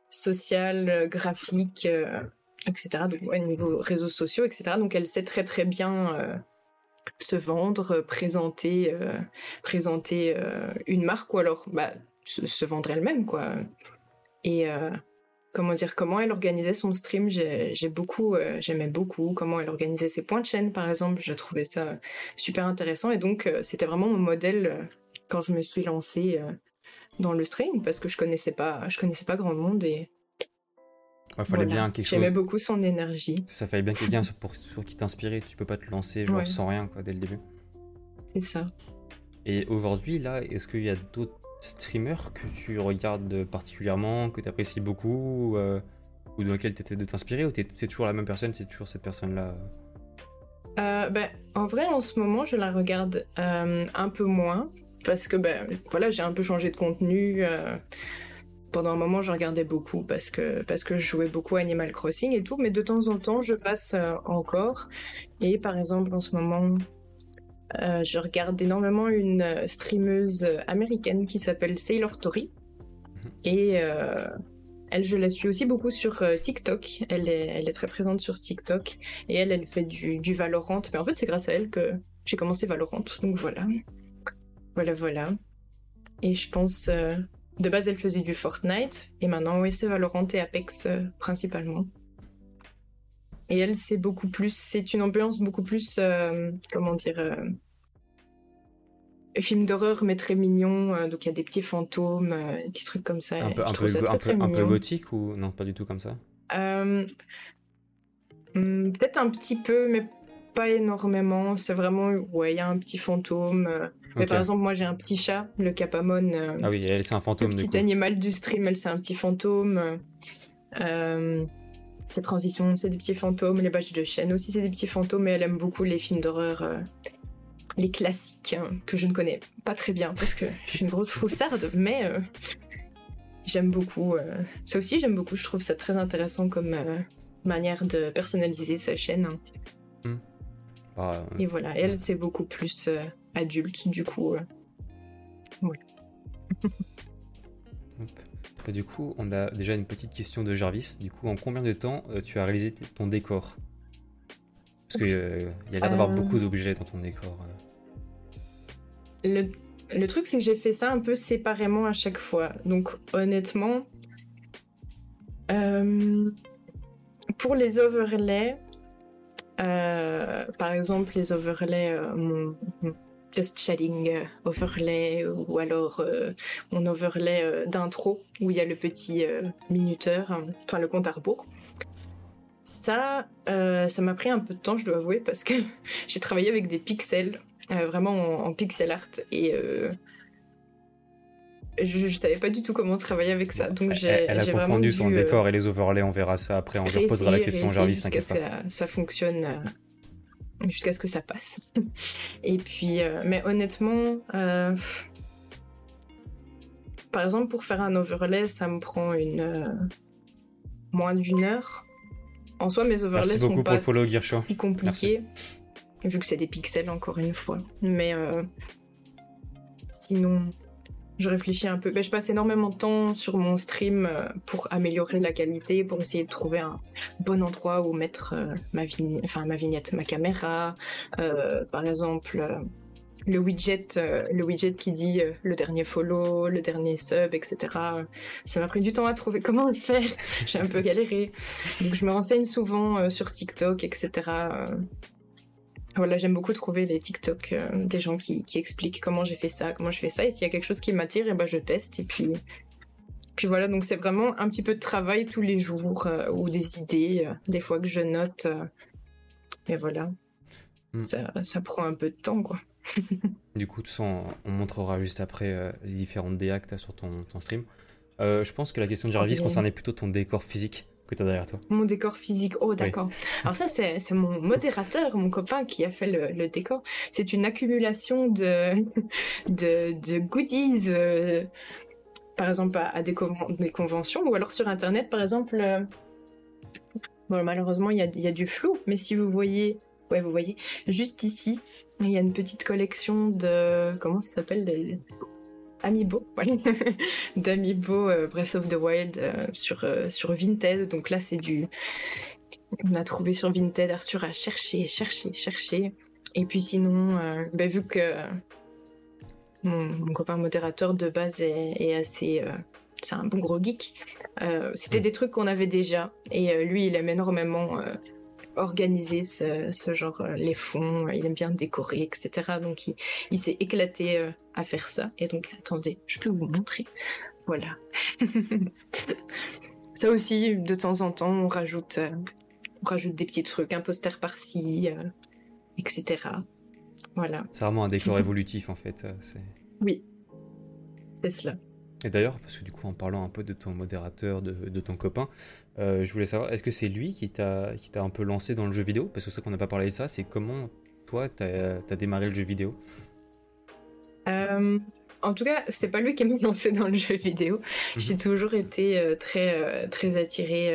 social, graphique, euh, etc. Donc, au niveau réseaux sociaux, etc. Donc, elle sait très très bien euh, se vendre, présenter, présenter une marque ou alors bah, se, vendre elle-même, quoi. Et comment dire, comment elle organisait son stream. J'ai beaucoup, euh, j'aimais beaucoup comment elle organisait ses points de chaîne, par exemple. Je trouvais ça super intéressant et donc euh, c'était vraiment mon modèle euh, quand je me suis lancée dans le stream parce que je connaissais pas, je connaissais pas grand monde et il fallait bien quelque chose. J'aimais beaucoup son énergie. Ça, fallait bien quelqu'un sur, sur qui t'inspirer. Tu peux pas te lancer genre sans rien quoi dès le début. C'est ça. Et aujourd'hui là, est-ce qu'il y a d'autres streamers que tu regardes particulièrement, que tu apprécies beaucoup, ou dans lequel tu étais de t'inspirer, ou c'est toujours la même personne, c'est toujours cette personne-là? Ben, En vrai, en ce moment, je la regarde un peu moins, parce que ben, voilà, j'ai un peu changé de contenu pendant un moment, je regardais beaucoup parce que, parce que je jouais beaucoup à Animal Crossing et tout, mais de temps en temps, je passe euh, encore. Et par exemple, en ce moment, euh, je regarde énormément une euh, streameuse américaine qui s'appelle Sailor Tori. Mhm. Et elle, je la suis aussi beaucoup sur TikTok. Elle est, elle est très présente sur TikTok. Et elle, elle fait du, du Valorant. Mais en fait, c'est grâce à elle que j'ai commencé Valorant. Donc voilà. Voilà, voilà. Et je pense de base, elle faisait du Fortnite, et maintenant, oui, c'est Valorant et Apex euh, principalement. Et elle, c'est beaucoup plus. C'est une ambiance beaucoup plus. Euh, comment dire euh, Film d'horreur, mais très mignon. donc, il y a des petits fantômes, des petits trucs comme ça. Un peu, un peu, un peu, gothique ou non, pas du tout comme ça? Hmm, Peut-être un petit peu, mais pas énormément. C'est vraiment. Ouais, il y a un petit fantôme. Mais par exemple, moi j'ai un petit chat, le Capamon. Euh, ah oui, elle c'est un fantôme. Le petit animal du stream, elle c'est un petit fantôme. Euh, ses transitions, c'est des petits fantômes. Les badges de chaîne aussi, c'est des petits fantômes. Et elle aime beaucoup les films d'horreur, euh, les classiques, hein, que je ne connais pas très bien parce que je suis une grosse foussarde, mais j'aime beaucoup. ça aussi, j'aime beaucoup. Je trouve ça très intéressant comme manière de personnaliser sa chaîne. Hein. Hmm. Bah, et voilà, elle, c'est beaucoup plus adulte, du coup. Euh. Oui. du coup, on a déjà une petite question de Jarvis. Du coup, en combien de temps euh, tu as réalisé ton décor? Parce qu'il euh, y a l'air d'avoir beaucoup d'objets dans ton décor. Le, le, truc, c'est que j'ai fait ça un peu séparément à chaque fois. Donc, honnêtement, pour les overlays, par exemple, les overlays, mon, Just Chatting euh, overlay ou alors euh, mon overlay euh, d'intro où il y a le petit minuteur, enfin le compte à rebours. Ça, ça m'a pris un peu de temps, je dois avouer, parce que j'ai travaillé avec des pixels, vraiment en, pixel art, et je, je, savais pas du tout comment travailler avec ça. Donc j'ai Elle, a confondu son décor et les overlays, on verra ça après, on lui posera la question, Jarvis, t'inquiète pas. Ça, ça fonctionne jusqu'à ce que ça passe. Et puis, euh, mais honnêtement, euh, par exemple, pour faire un overlay, ça me prend une euh, moins d'une heure. En soi, mes overlays Merci sont pas follow, si compliqués, vu que c'est des pixels encore une fois. Mais sinon, je réfléchis un peu. Ben, je passe énormément de temps sur mon stream euh, pour améliorer la qualité, pour essayer de trouver un bon endroit où mettre euh, ma, vignette, ma caméra. Euh, par exemple, le widget, le widget qui dit le dernier follow, le dernier sub, etc. Ça m'a pris du temps à trouver comment le faire. J'ai un peu galéré. Donc je me renseigne souvent sur TikTok, etc. Voilà, j'aime beaucoup trouver les TikTok euh, des gens qui, expliquent comment j'ai fait ça, comment je fais ça. Et s'il y a quelque chose qui m'attire, et eh ben je teste. Et puis, puis voilà, donc c'est vraiment un petit peu de travail tous les jours euh, ou des idées, euh, des fois que je note. et voilà, hmm. ça, ça, prend un peu de temps, quoi. du coup, tout ça, on, montrera juste après les différentes DA que tu as sur ton, ton stream. je pense que la question de Jarvis concernait plutôt ton décor physique que tu as derrière toi Mon décor physique. Oh, d'accord. Alors, ça, c'est mon modérateur, mon copain, qui a fait le, décor. C'est une accumulation de, de, goodies, euh, par exemple, à, des, conventions, ou alors sur Internet, par exemple. Euh, bon, malheureusement, il y a, y a, du flou, mais si vous voyez. Ouais, vous voyez, juste ici, il y a une petite collection de. Comment ça s'appelle Amiibo, voilà, d'Amiibo euh, Breath of the Wild euh, sur, euh, sur Vinted. Donc là, c'est du. On a trouvé sur Vinted, Arthur a cherché, cherché, cherché. Et puis sinon, bah, vu que mon, copain modérateur de base est, assez. c'est un bon gros geek. C'était mm. des trucs qu'on avait déjà. Et lui, il aime énormément organiser ce, genre, euh, les fonds, il aime bien décorer, etc. Donc il, s'est éclaté euh, à faire ça. Et donc, attendez, je peux vous montrer. Voilà. ça aussi, de temps en temps, on rajoute, euh, on rajoute des petits trucs, un poster par-ci, etc. Voilà. C'est vraiment un décor évolutif en fait. Oui. C'est cela. Et d'ailleurs, parce que du coup, en parlant un peu de ton modérateur, de, de ton copain, euh, je voulais savoir, est-ce que c'est lui qui t'a un peu lancé dans le jeu vidéo? Parce que c'est ça qu'on n'a pas parlé de ça, c'est comment toi, t'as as démarré le jeu vidéo? Euh, En tout cas, c'est pas lui qui m'a lancé dans le jeu vidéo. Mhm. J'ai toujours été euh, très, très attirée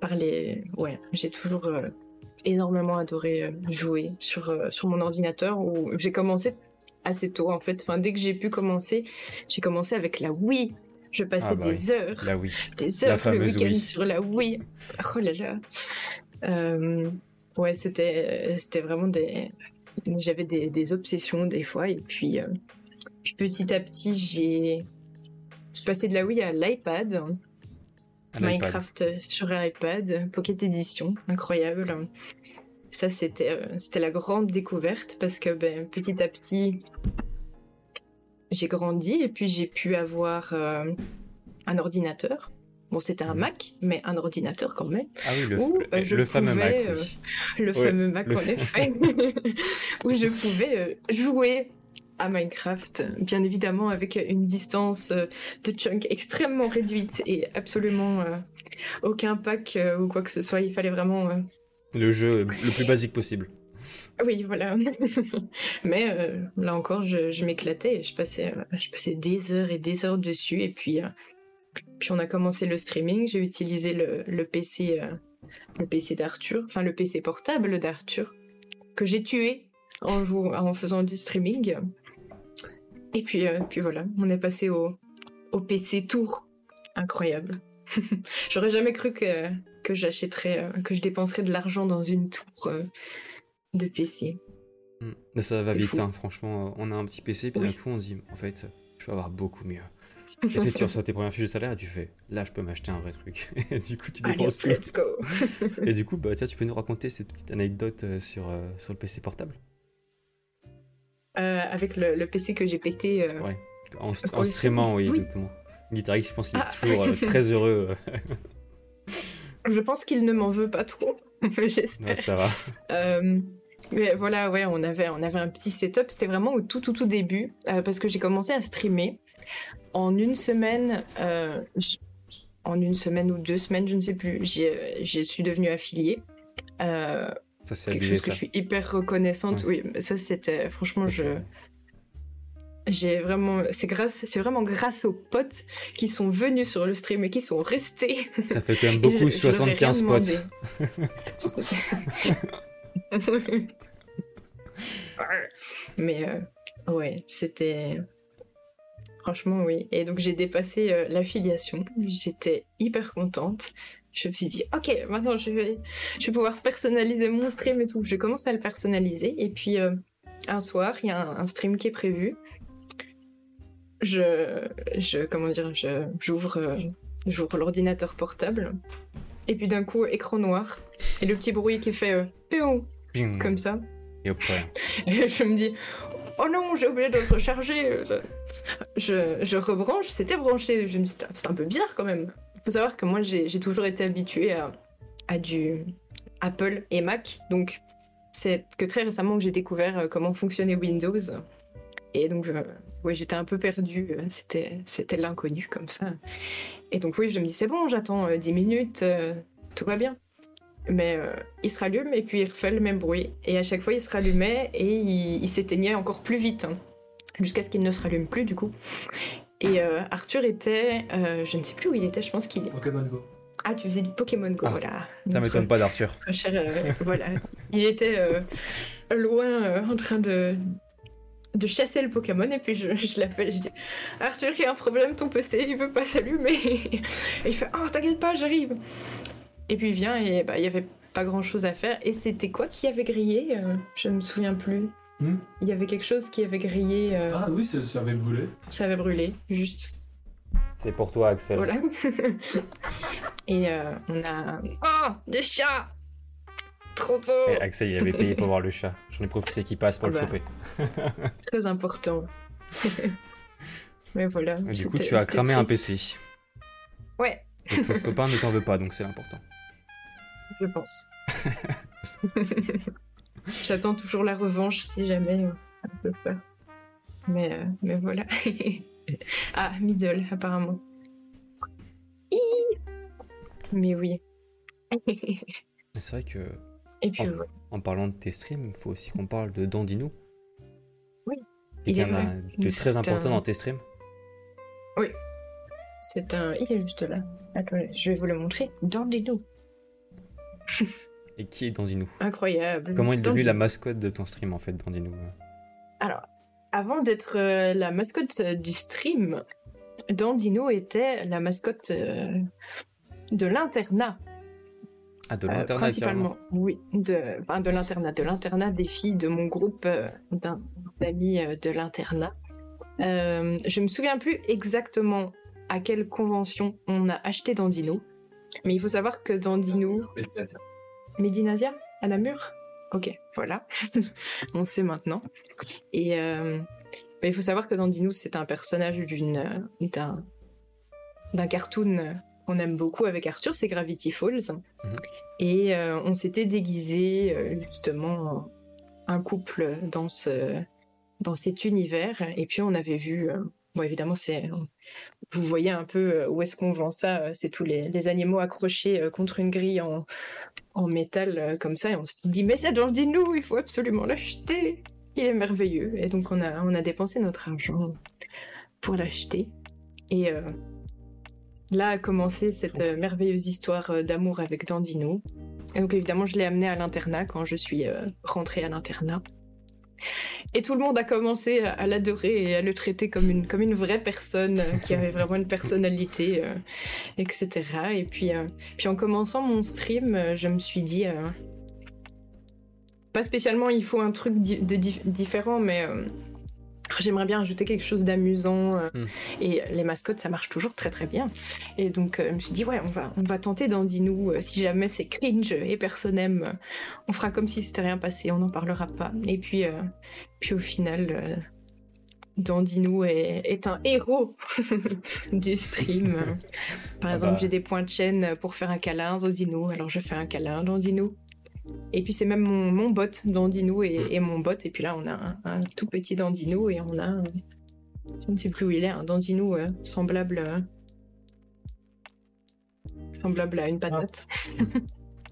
par les. Ouais, j'ai toujours énormément adoré jouer sur, sur mon ordinateur où j'ai commencé assez tôt en fait. Enfin, dès que j'ai pu commencer, j'ai commencé avec la Wii. Je passais ah, bah des heures, la Wii. des heures le week-end sur la Wii. Oh là là. Euh, ouais, c'était c'était vraiment des j'avais des, des, obsessions des fois et puis, euh, puis petit à petit j'ai je suis passée de la Wii à l'iPad. Minecraft sur iPad, Pocket Edition, incroyable ça c'était euh, c'était la grande découverte parce que ben, petit à petit j'ai grandi et puis j'ai pu avoir euh, un ordinateur. Bon, c'était un Mac, mais un ordinateur quand même. Ah oui, le, euh, fameux Mac. le fameux Mac, en effet. où je pouvais jouer à Minecraft, bien évidemment avec une distance de chunk extrêmement réduite et absolument aucun pack ou quoi que ce soit. Il fallait vraiment le jeu le plus basique possible. Oui, voilà. Mais euh, là encore, je, m'éclatais. Je passais, euh, je passais des heures et des heures dessus. Et puis, euh, puis on a commencé le streaming. J'ai utilisé le, PC, PC d'Arthur, enfin le PC portable d'Arthur, que j'ai tué en, faisant du streaming. Et puis, puis voilà, on est passé au, au PC Tour. Incroyable. J'aurais jamais cru que, que j'achèterais, que je dépenserais de l'argent dans une tour de PC. Hmm. Ça va vite, hein. franchement. On a un petit PC, puis d'un coup, on se dit, en fait, je vais avoir beaucoup mieux. Et tu, tu reçois tes premières fiches de salaire et tu fais, là, je peux m'acheter un vrai truc. et du coup, tu dépenses tout. Let's go. et du coup, bah, tiens, tu peux nous raconter cette petite anecdote euh, sur, sur le PC portable? Avec le, PC que j'ai pété. Ouais, en, streamant, oui, exactement. Guitariste, je pense qu'il est ah. toujours très heureux. Je pense qu'il ne m'en veut pas trop, j'espère. ça va. Euh, mais voilà, ouais, on avait, on avait un petit setup. C'était vraiment au tout, tout, tout début, euh, parce que j'ai commencé à streamer. En une semaine, euh, en une semaine ou deux semaines, je ne sais plus, je suis devenue affiliée. ça, c'est quelque chose que je suis hyper reconnaissante. Oui, ça, c'était, franchement, je j'ai vraiment, c'est grâce, c'est vraiment grâce aux potes qui sont venus sur le stream et qui sont restés. Ça fait quand même beaucoup, 75 potes. Mais euh, ouais, c'était franchement oui. Et donc j'ai dépassé euh, l'affiliation. J'étais hyper contente. Je me suis dit, ok, maintenant je vais, je vais pouvoir personnaliser mon stream et tout. Je commence à le personnaliser. Et puis euh, un soir, il y a un, stream qui est prévu je, je comment dire, j'ouvre, euh, j'ouvre l'ordinateur portable et puis d'un coup écran noir et le petit bruit qui fait euh, comme ça. Et, et je me dis oh non j'ai oublié de le recharger. Je, je rebranche, c'était branché. Je me dis c'est un peu bizarre quand même. Il faut savoir que moi j'ai, toujours été habituée à, à du Apple et Mac donc c'est que très récemment que j'ai découvert euh, comment fonctionnait Windows. Et donc, oui, j'étais un peu perdue. Euh, c'était, c'était l'inconnu comme ça. Et donc, oui, je me dis, c'est bon, j'attends 10 euh, minutes, euh, tout va bien. Mais il se rallume et puis il refait le même bruit. Et à chaque fois, il se rallumait et il, s'éteignait encore plus vite. Hein, jusqu'à ce qu'il ne se rallume plus, du coup. Et Arthur était. je ne sais plus où il était, je pense qu'il est. Pokémon Go. Ah, tu faisais du Pokémon Go, ah, voilà. Ça m'étonne pas d'Arthur. voilà. Il était loin en train de, de chasser le Pokémon et puis je, je l'appelle, je dis Arthur, il y a un problème, ton PC il veut pas s'allumer. et il fait Oh, t'inquiète pas, j'arrive. Et puis il vient et bah, il y avait pas grand chose à faire. Et c'était quoi qui avait grillé euh, Je me souviens plus. Hmm il y avait quelque chose qui avait grillé. Euh, ah oui, ça, avait brûlé. Ça avait brûlé, juste. C'est pour toi, Axel. Voilà. et euh, on a. Oh, des chats Trop beau Et Axel, il avait payé pour voir le chat. J'en ai profité qu'il passe pour le ah bah. choper. Très important. Mais voilà. du coup, tu as cramé un PC. Ouais. Et ton copain ne t'en veut pas, donc c'est important. Je pense. J'attends toujours la revanche si jamais euh, un peu peur. Mais, euh, mais voilà. ah, middle, apparemment. Mais oui. C'est vrai que. Et puis, en, parlant de tes streams, il faut aussi qu'on parle de Dandino. Oui. Qui est, est très important dans tes streams. Oui. C'est un. Il est juste là. Attendez, je vais vous le montrer. Dandino. Et qui est Dandino? Incroyable. Comment est devenu la mascotte de ton stream en fait, Dandino? Alors, avant d'être euh, la mascotte euh, du stream, Dandino était la mascotte euh, de l'internat. Ah, de l'internat Principalement, oui. De, enfin, de l'internat. De l'internat des filles de mon groupe d'amis de l'internat. je me souviens plus exactement à quelle convention on a acheté Dandino. Mais il faut savoir que Dandino. Médinasia À Namur? Ok, voilà. on sait maintenant. Et euh, il faut savoir que Dandino, c'est un personnage d'une, d'un, d'un cartoon qu'on aime beaucoup avec Arthur, c'est Gravity Falls. Mhm. Et euh, on s'était déguisé euh, justement un couple dans, ce, dans cet univers. Et puis on avait vu Bon, évidemment, c'est vous voyez un peu euh, où est-ce qu'on vend ça. Euh, c'est tous les, animaux accrochés euh, contre une grille en, métal comme ça. Et on se dit, mais c'est dans nous, il faut absolument l'acheter. Il est merveilleux. Et donc, on a, on a dépensé notre argent pour l'acheter. Et là a commencé cette merveilleuse histoire d'amour avec Dandino. Et donc, évidemment, je l'ai amené à l'internat quand je suis rentrée à l'internat. Et tout le monde a commencé à, l'adorer et à le traiter comme une, comme une vraie personne euh, qui avait vraiment une personnalité, euh, etc. Et puis, euh, puis en commençant mon stream, je me suis dit, pas spécialement il faut un truc de différent, mais J'aimerais bien ajouter quelque chose d'amusant euh, hmm. et les mascottes ça marche toujours très très bien et donc euh, je me suis dit ouais on va on va tenter Dandinou euh, si jamais c'est cringe et personne aime on fera comme si c'était rien passé on n'en parlera pas et puis puis au final Dandinou est, est, un héros du stream par ah exemple bah. j'ai des points de chaîne pour faire un câlin Dandinou alors je fais un câlin Dandinou et puis c'est même mon, bot Dandino et, et, mon bot. Et puis là, on a un, tout petit Dandino et on a, je ne sais plus où il est, un Dandino euh, semblable, euh, semblable à une patate.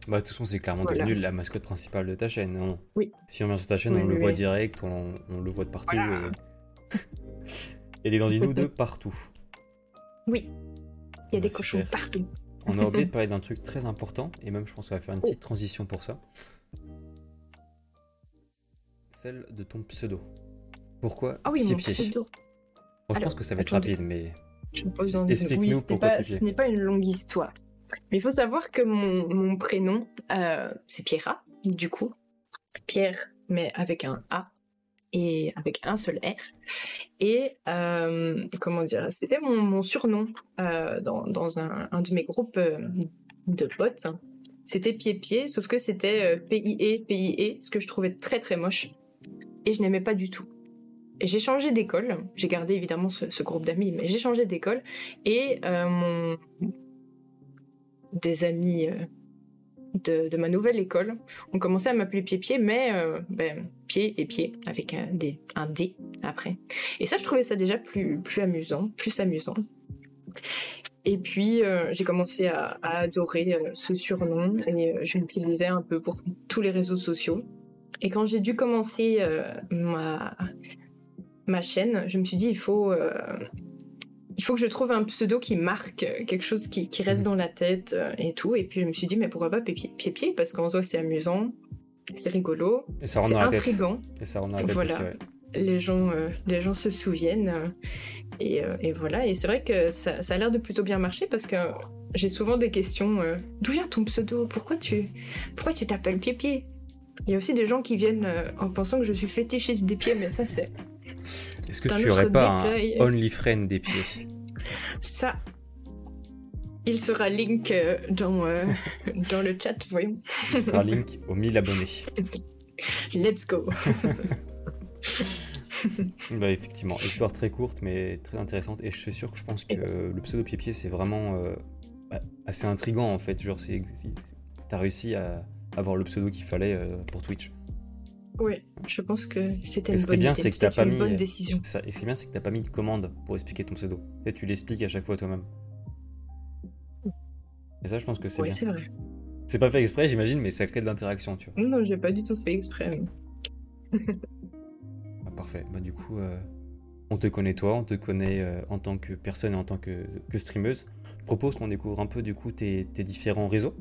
bah, de toute façon, c'est clairement devenu la mascotte principale de ta chaîne. Non oui. Si on vient sur ta chaîne, on le voit direct, on, le voit de partout. il y a des Dandinos de partout. Oui. Il y a des cochons partout. On a oublié de parler d'un truc très important, et même je pense qu'on va faire une petite transition pour ça. Celle de ton pseudo. Pourquoi Ah oui, mon pseudo. je pense que ça va être rapide, mais. Explique-nous pourquoi Ce n'est pas une longue histoire. Mais il faut savoir que mon, prénom, euh, c'est Pierra, du coup. Pierre, mais avec un A et avec un seul R. Et euh, comment dire, c'était mon, surnom euh, dans, un, de mes groupes euh, de potes. C'était Pied-Pied, sauf que c'était P-I-E, P-I-E, ce que je trouvais très très moche. Et je n'aimais pas du tout. J'ai changé d'école, j'ai gardé évidemment ce, groupe d'amis, mais j'ai changé d'école et mon... des amis de, ma nouvelle école, on commençait à m'appeler Pied-Pied, mais euh, ben, pied et pied, avec un, D après. Et ça, je trouvais ça déjà plus, plus amusant, plus amusant. Et puis, euh, j'ai commencé à, adorer euh, ce surnom et je l'utilisais un peu pour tous les réseaux sociaux. Et quand j'ai dû commencer ma, ma chaîne, je me suis dit, il faut il faut que je trouve un pseudo qui marque euh, quelque chose qui, reste mhm. dans la tête euh, et tout. Et puis je me suis dit, mais pourquoi pas Pied-Pied Parce qu'en soi, c'est amusant, c'est rigolo, c'est intrigant. Et ça rend dans la tête voilà. Les gens, euh, les gens se souviennent. et, voilà. Et c'est vrai que ça, a l'air de plutôt bien marcher parce que j'ai souvent des questions. D'où vient ton pseudo? Pourquoi tu pourquoi tu t'appelles Pied-Pied Il y a aussi des gens qui viennent en pensant que je suis fétichiste des pieds, mais ça c'est est-ce que tu aurais pas un Only Friend des pieds Ça, il sera link euh, dans, euh, dans le chat, voyons. Il sera link aux 1000 abonnés. Let's go. bah effectivement, histoire très courte mais très intéressante et je suis sûr que je pense que le pseudo pied-pied c'est vraiment euh, assez intrigant en fait. Genre, t'as réussi à avoir le pseudo qu'il fallait pour Twitch. Oui, je pense que c'était une, bonne, bien, c'est que pas mis... bonne décision. Ça. Et ce qui est bien, c'est que tu n'as pas mis de commande pour expliquer ton pseudo. Et tu l'expliques à chaque fois toi-même. Et ça, je pense que c'est bien. c'est vrai. C'est pas fait exprès, j'imagine, mais ça crée de l'interaction, tu vois. Non, j'ai pas du tout fait exprès. ah, parfait. Bah, du coup, euh, on te connaît toi, on te connaît euh, en tant que personne et en tant que, que streameuse. Je propose qu'on découvre un peu, du coup, tes, tes différents réseaux,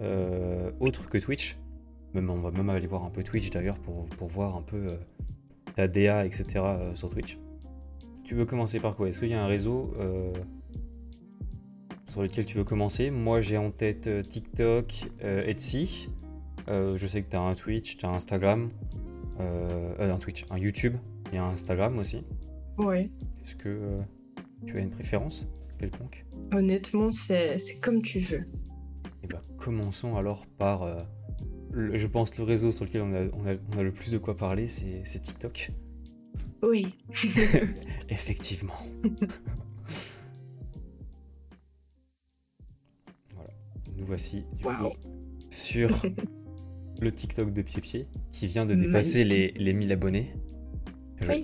euh, autres que Twitch. Même, on va même aller voir un peu Twitch d'ailleurs pour, pour voir un peu ta DA, etc. sur Twitch. Tu veux commencer par quoi? Est-ce qu'il y a un réseau sur lequel tu veux commencer? Moi, j'ai en tête euh, TikTok, euh, Etsy. Euh, je sais que tu as un Twitch, tu as un Instagram. un Twitch, un YouTube et un Instagram aussi. Ouais. Est-ce que tu as une préférence quelconque? Honnêtement, c'est comme tu veux. Et eh bah, ben, commençons alors par. Je pense le réseau sur lequel on a, on a, on a le plus de quoi parler, c'est TikTok. Oui. Effectivement. nous voici du coup sur le TikTok de Pied Pied qui vient de dépasser les, les 1000 abonnés. Bien joué.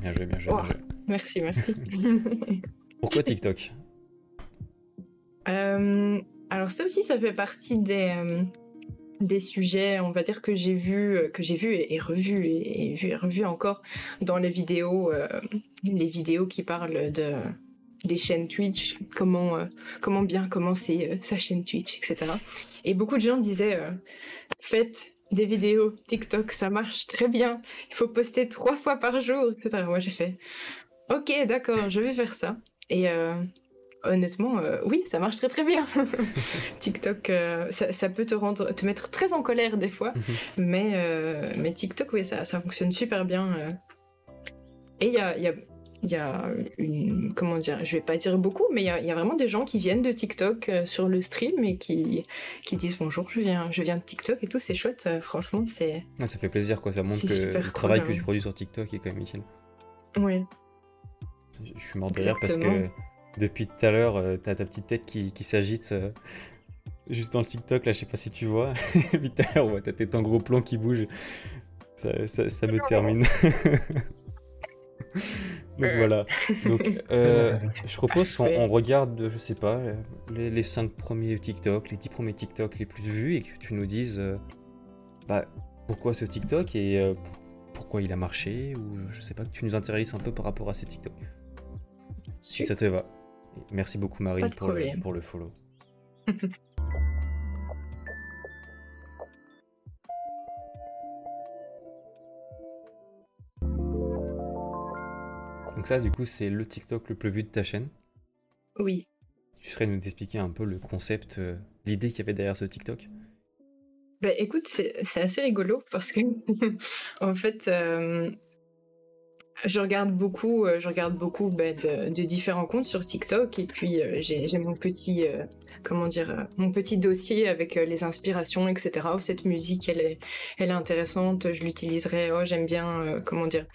bien joué, bien joué, Merci, merci. Pourquoi TikTok? Euh, Alors ça aussi, ça fait partie des, euh, des sujets, on va dire que j'ai vu, que j'ai vu et, revu et, vu revu encore dans les vidéos, euh, les vidéos qui parlent de des chaînes Twitch, comment, euh, comment bien commencer euh, sa chaîne Twitch, etc. Et beaucoup de gens disaient euh, faites des vidéos TikTok, ça marche très bien. Il faut poster trois fois par jour, etc. Moi j'ai fait ok, d'accord, je vais faire ça. Et honnêtement, oui, ça marche très très bien. TikTok, ça, peut te rendre, te mettre très en colère des fois, mhm. mais, mais TikTok, oui, ça, ça fonctionne super bien. Et il y a, y a y a une, comment dire, je vais pas dire beaucoup, mais il y a, vraiment des gens qui viennent de TikTok euh, sur le stream et qui, qui disent bonjour, je viens, je viens de TikTok et tout, c'est chouette, euh, franchement, c'est. ça fait plaisir, quoi, ça montre que le travail que tu produis sur TikTok est quand même utile. Oui. Je, suis mort de rire parce que depuis tout à l'heure, euh, t'as ta petite tête qui, qui s'agite. Juste dans le TikTok, là, je sais pas si tu vois. Depuis tout à l'heure, t'as tes gros plan qui bouge. Ça, ça, ça me termine. Donc voilà. Donc, euh, je propose qu'on regarde, je sais pas, les, les 5 premiers TikTok, les 10 premiers TikTok les plus vus et que tu nous dises euh, bah, pourquoi ce TikTok et euh, pourquoi il a marché ou je sais pas, que tu nous intéresses un peu par rapport à ces TikTok. Si ça te va. Merci beaucoup Marine pour le, pour le follow. Donc ça, du coup, c'est le TikTok le plus vu de ta chaîne Oui. Tu serais nous expliquer un peu le concept, euh, l'idée qu'il y avait derrière ce TikTok? Bah écoute, c'est assez rigolo parce que, en fait, euh, je regarde beaucoup, euh, je regarde beaucoup bah, de, différents comptes sur TikTok et puis j'ai mon petit, comment dire, mon petit dossier avec les inspirations, etc. Oh, cette musique, elle est, elle est intéressante, je l'utiliserai. Oh, j'aime bien, comment dire,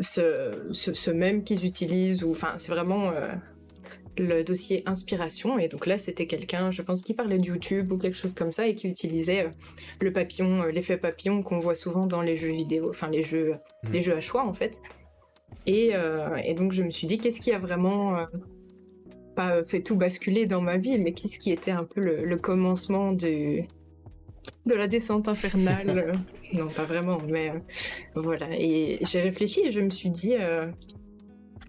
ce, ce, même qu'ils utilisent, enfin, c'est vraiment euh, le dossier inspiration. Et donc là, c'était quelqu'un, je pense, qui parlait de YouTube ou quelque chose comme ça et qui utilisait euh, le papillon, euh, l'effet papillon qu'on voit souvent dans les jeux vidéo, enfin les jeux, mmh. les jeux à choix en fait. Et, et donc je me suis dit, qu'est-ce qui a vraiment pas fait tout basculer dans ma vie, mais qu'est-ce qui était un peu le, le commencement de, de la descente infernale? Non, pas vraiment, mais euh, voilà. Et j'ai réfléchi et je me suis dit, euh,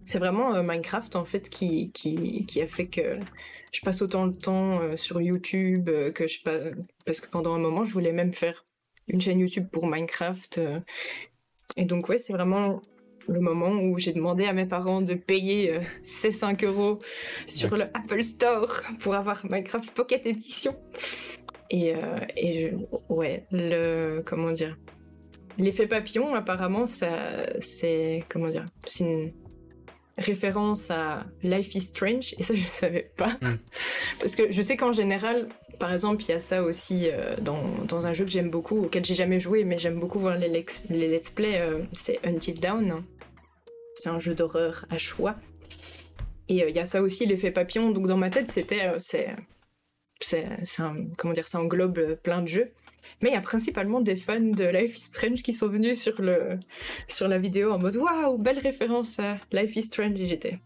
c'est vraiment euh, Minecraft en fait qui, qui, qui, a fait que je passe autant de temps sur YouTube que je parce que pendant un moment je voulais même faire une chaîne YouTube pour Minecraft. et donc ouais, c'est vraiment le moment où j'ai demandé à mes parents de payer ces 5 euros sur le Apple Store pour avoir Minecraft Pocket Edition. Et, euh, et ouais, le comment dire, l'effet papillon apparemment ça c'est comment dire, c'est une référence à Life is Strange et ça je savais pas hmm. parce que je sais qu'en général par exemple il y a ça aussi euh, dans, dans, un jeu que j'aime beaucoup auquel j'ai jamais joué mais j'aime beaucoup voir les, les let's play euh, c'est Until Dawn c'est un jeu d'horreur à choix et il y a ça aussi l'effet papillon donc dans ma tête c'était c'est c'est, comment dire, ça englobe plein de jeux. Mais il y a principalement des fans de Life is Strange qui sont venus sur, le, sur la vidéo en mode Waouh, belle référence à Life is Strange. Et j'étais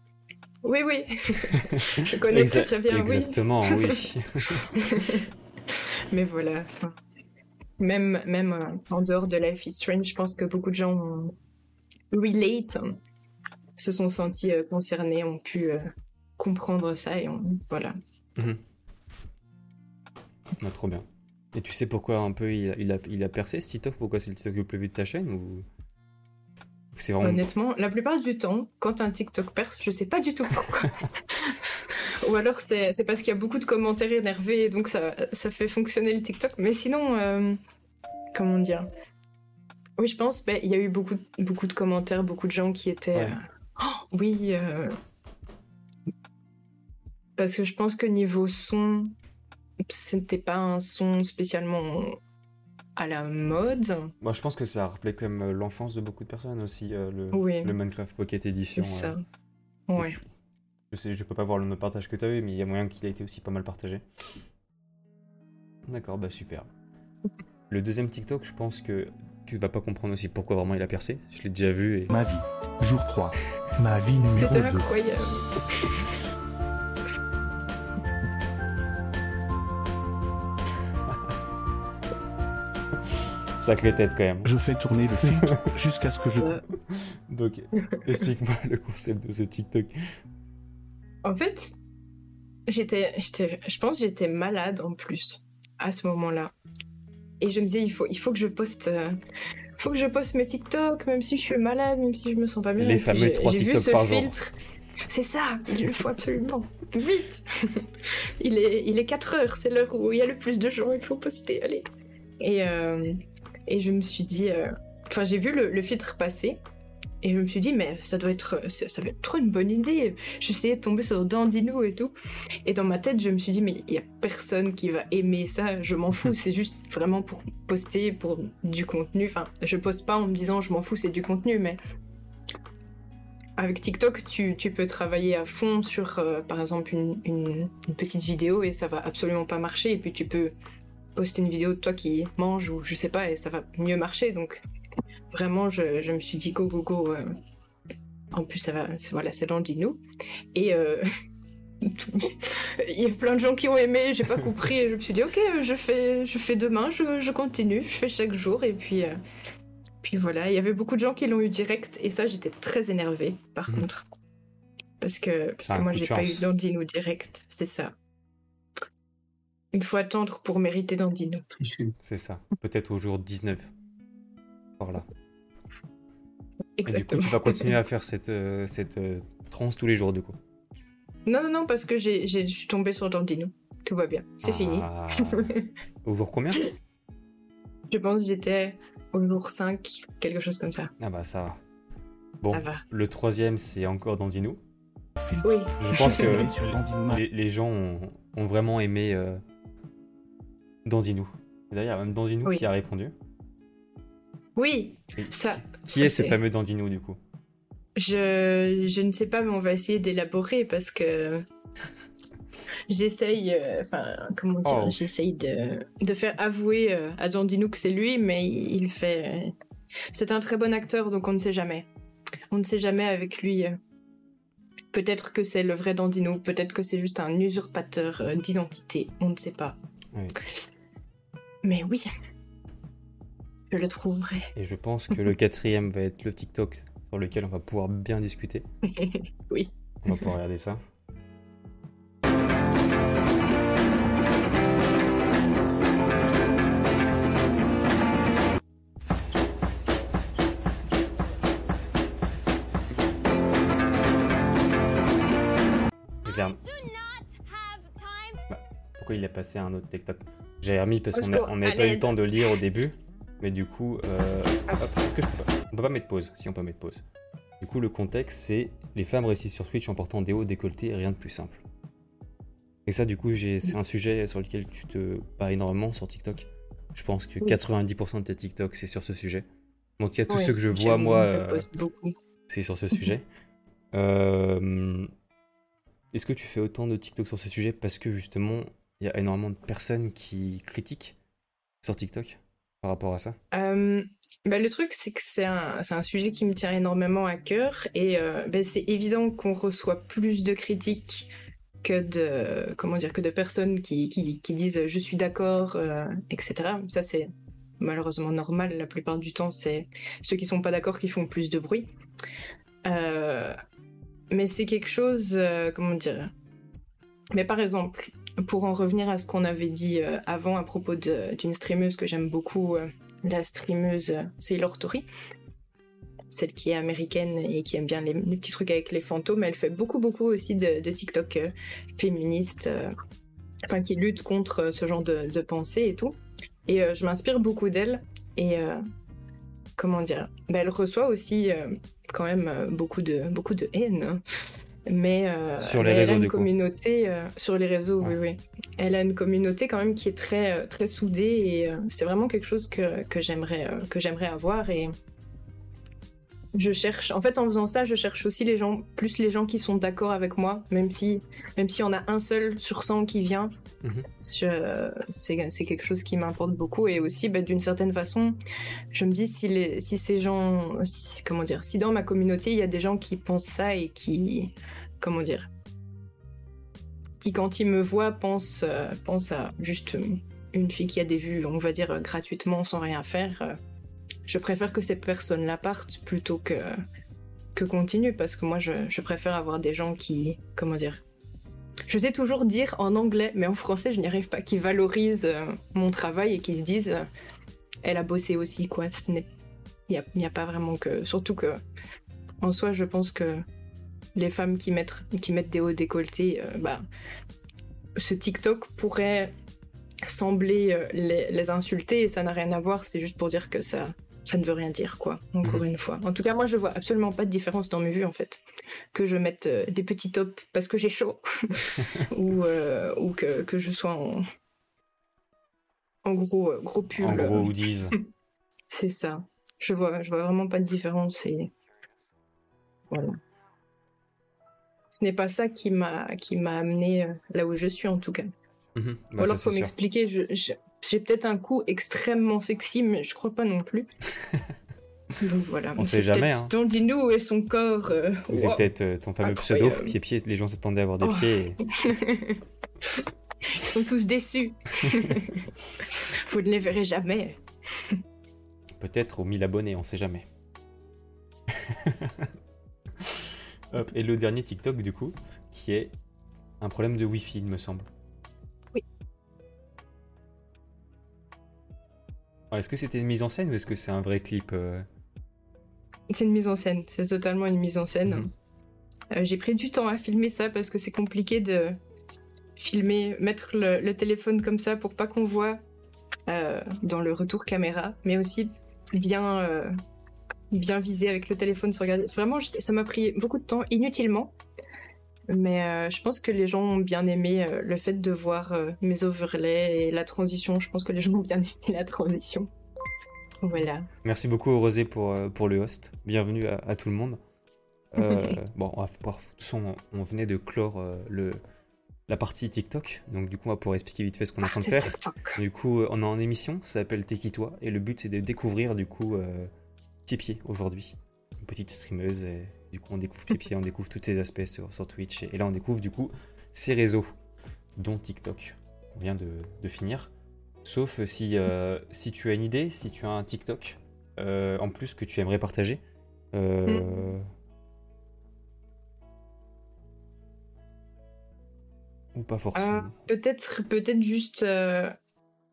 Oui, oui, je connais très très bien. Exactement, oui. Mais voilà, même, même euh, en dehors de Life is Strange, je pense que beaucoup de gens relate, se sont sentis euh, concernés, ont pu euh, comprendre ça et voilà. Mhm. Ah, trop bien. Et tu sais pourquoi un peu il a, il a, percé ce TikTok Pourquoi c'est le TikTok le plus vu de ta chaîne ou... Honnêtement, la plupart du temps, quand un TikTok perce, je sais pas du tout pourquoi. Ou alors c'est parce qu'il y a beaucoup de commentaires énervés, donc ça, ça fait fonctionner le TikTok. Mais sinon, euh, comment dire? Oui, je pense, ben, il y a eu beaucoup, beaucoup de commentaires, beaucoup de gens qui étaient... Euh, oh, oui, euh, parce que je pense que niveau son, c'était pas un son spécialement à la mode. Moi, je pense que ça a rappelé quand même euh, l'enfance de beaucoup de personnes aussi, euh, le, le, Minecraft Pocket Edition. C'est ça. Euh. Ouais. Je sais, je peux pas voir le partage que tu as eu, mais il y a moyen qu'il ait été aussi pas mal partagé. D'accord, bah super. Le deuxième TikTok, je pense que tu vas pas comprendre aussi pourquoi vraiment il a percé. Je l'ai déjà vu. Et... Ma vie, jour 3. Ma vie numéro 2. C'était incroyable. Sacrée tête quand même. Je fais tourner le filtre jusqu'à ce que je. Donc, explique-moi le concept de ce TikTok. En fait, j'étais, je pense que j'étais malade en plus à ce moment-là. Et je me disais, il faut, il faut que je poste. Euh, faut que je poste mes TikTok, même si je suis malade, même si je me sens pas bien. Les fameux 3 TikTok vu ce par filtre. C'est ça, il le faut absolument. Vite il est, il est 4 heures, c'est l'heure où il y a le plus de gens, il faut poster, allez. Et, euh, et je me suis dit, euh, enfin, j'ai vu le, filtre passer. Et je me suis dit, mais ça doit être, ça va être trop une bonne idée. J'essayais de tomber sur Dandino et tout. Et dans ma tête, je me suis dit, mais il y a personne qui va aimer ça. Je m'en fous. c'est juste vraiment pour poster, pour du contenu. Enfin, je poste pas en me disant, je m'en fous, c'est du contenu, mais avec TikTok, tu, tu, peux travailler à fond sur, euh, par exemple, une, une, petite vidéo et ça va absolument pas marcher. Et puis tu peux poster une vidéo de toi qui mange ou je sais pas et ça va mieux marcher. Donc vraiment, je, je me suis dit go go go. Euh. En plus, ça va, voilà, c'est dans le dino. Et euh, il y a plein de gens qui ont aimé, j'ai pas compris et je me suis dit ok, je fais, je fais demain, je, je continue, je fais chaque jour et puis. Euh, puis voilà, il y avait beaucoup de gens qui l'ont eu direct et ça j'étais très énervée par mhm. contre. Parce que, parce que moi j'ai pas eu Dandino direct, c'est ça. Il faut attendre pour mériter Dandino. C'est ça. Peut-être au jour 19. Voilà. Exactement. du coup, tu vas continuer à faire cette, euh, cette euh, transe tous les jours, du coup. Non, non, non, parce que je suis tombé sur Dandino. Tout va bien. C'est fini. Ah. au jour combien? Je pense que j'étais au jour 5, quelque chose comme ça. Ah bah ça va. Bon, le troisième, c'est encore Dandino. Oui. Je pense que les, les, gens ont, vraiment aimé euh, Dandinou. D'ailleurs, même Dandinou qui a répondu. Oui, ça. Qui, est ce fameux Dandinou du coup? Je, je ne sais pas, mais on va essayer d'élaborer parce que j'essaye, euh, enfin, comment dire, oh. j'essaye de, de, faire avouer euh, à Dandinou que c'est lui, mais il fait. C'est un très bon acteur, donc on ne sait jamais. On ne sait jamais avec lui. Peut-être que c'est le vrai Dandinou, peut-être que c'est juste un usurpateur euh, d'identité, on ne sait pas. Mais oui, je le trouverai. Et je pense que le quatrième va être le TikTok sur lequel on va pouvoir bien discuter. oui. On va pouvoir regarder ça. Passé à un autre TikTok. J'ai remis parce qu'on n'avait pas eu le temps de lire au début. Mais du coup, euh, est-ce que je peux pas? On peut pas mettre pause, si on peut mettre pause. Du coup, le contexte, c'est les femmes réussissent sur Switch en portant des hauts décolletés, rien de plus simple. Et ça, du coup, c'est un sujet sur lequel tu te bats énormément sur TikTok. Je pense que 90% de tes TikTok, c'est sur ce sujet. Donc, il y a tout ce que je vois, moi, euh, c'est sur ce sujet. Euh, est-ce que tu fais autant de TikTok sur ce sujet parce que justement, il y a énormément de personnes qui critiquent sur TikTok par rapport à ça euh, bah, Le truc, c'est que c'est un, un, sujet qui me tient énormément à cœur et euh, bah, c'est évident qu'on reçoit plus de critiques que de, comment dire, que de personnes qui, qui, disent je suis d'accord, euh, etc. Ça, c'est malheureusement normal. La plupart du temps, c'est ceux qui sont pas d'accord qui font plus de bruit. Euh, mais c'est quelque chose, euh, comment dire. Mais par exemple, pour en revenir à ce qu'on avait dit euh, avant à propos d'une streameuse que j'aime beaucoup, euh, la streameuse Sailor Tori, celle qui est américaine et qui aime bien les, petits trucs avec les fantômes, elle fait beaucoup beaucoup aussi de, TikTok féministe, enfin qui lutte contre ce genre de, pensée et tout. Et je m'inspire beaucoup d'elle et comment dire, ben, elle reçoit aussi quand même beaucoup de beaucoup de haine. Mais euh, sur les réseaux, elle a une communauté euh, sur les réseaux, oui, oui. Elle a une communauté quand même qui est très euh, très soudée et c'est vraiment quelque chose que, que j'aimerais que j'aimerais avoir et je cherche. En fait, en faisant ça, je cherche aussi les gens, plus les gens qui sont d'accord avec moi, même si même si on a un seul sur 100 qui vient. Mhm. C'est quelque chose qui m'importe beaucoup et aussi bah, d'une certaine façon, je me dis si, les, si ces gens, comment dire, si dans ma communauté il y a des gens qui pensent ça et qui comment dire, qui quand il me voit pense, euh, pense à juste une fille qui a des vues, on va dire, gratuitement sans rien faire, euh, je préfère que ces personnes-là partent plutôt que, que continuent parce que moi je, préfère avoir des gens qui, comment dire, je sais toujours dire en anglais, mais en français je n'y arrive pas, qui valorisent euh, mon travail et qui se disent, elle a bossé aussi, quoi. Il n'y a, pas vraiment que. Surtout que, en soi, je pense que les femmes qui mettent, qui mettent des hauts décolletés, euh, bah, ce TikTok pourrait sembler euh, les, insulter et ça n'a rien à voir, c'est juste pour dire que ça, ça ne veut rien dire, quoi, encore mhm. une fois. En tout cas, moi, je vois absolument pas de différence dans mes vues, en fait. Que je mette euh, des petits tops parce que j'ai chaud, ou, ou que, que, je sois en, en gros, gros pull. En gros hoodies. c'est ça. Je vois, je vois vraiment pas de différence et voilà ce n'est pas ça qui m'a qui m'a amené euh, là où je suis en tout cas. Mhm. Bah, Ou alors faut m'expliquer, j'ai peut-être un coup extrêmement sexy, mais je crois pas non plus. Donc voilà. On sait jamais. Hein. Et son corps. Euh, Vous êtes peut-être euh, ton fameux pseudo pied-pied. Les gens s'attendaient à avoir des oh. pieds. Ils sont tous déçus. Vous ne les verrez jamais. Peut-être aux 1000 abonnés, on sait jamais. Et le dernier TikTok, du coup, qui est un problème de Wi-Fi, il me semble. Est-ce que c'était une mise en scène ou est-ce que c'est un vrai clip euh C'est une mise en scène, c'est totalement une mise en scène. Mhm. Euh, j'ai pris du temps à filmer ça parce que c'est compliqué de filmer, mettre le, téléphone comme ça pour pas qu'on voit euh, dans le retour caméra, mais aussi bien bien visé avec le téléphone se regarder. Vraiment, ça m'a pris beaucoup de temps, inutilement. Mais euh, je pense que les gens ont bien aimé euh, le fait de voir euh, mes overlays et la transition. Je pense que les gens ont bien aimé la transition. Voilà. Merci beaucoup Rosé pour, pour le host. Bienvenue à, tout le monde. bon, on, va, toute façon, on venait de clore le, la partie TikTok. Donc du coup, on va pouvoir expliquer vite fait ce qu'on est en train de faire. Du coup, on est en émission, ça s'appelle Tekitoi. Et le but, c'est de découvrir du coup pied aujourd'hui. Une petite streameuse. Et du coup, on découvre pied on découvre tous ses aspects sur, Twitch. Et, là, on découvre du coup ses réseaux, dont TikTok. On vient de, finir. Sauf si, euh, si tu as une idée, si tu as un TikTok euh, en plus que tu aimerais partager. Euh. Ou pas forcément. peut-être, peut-être juste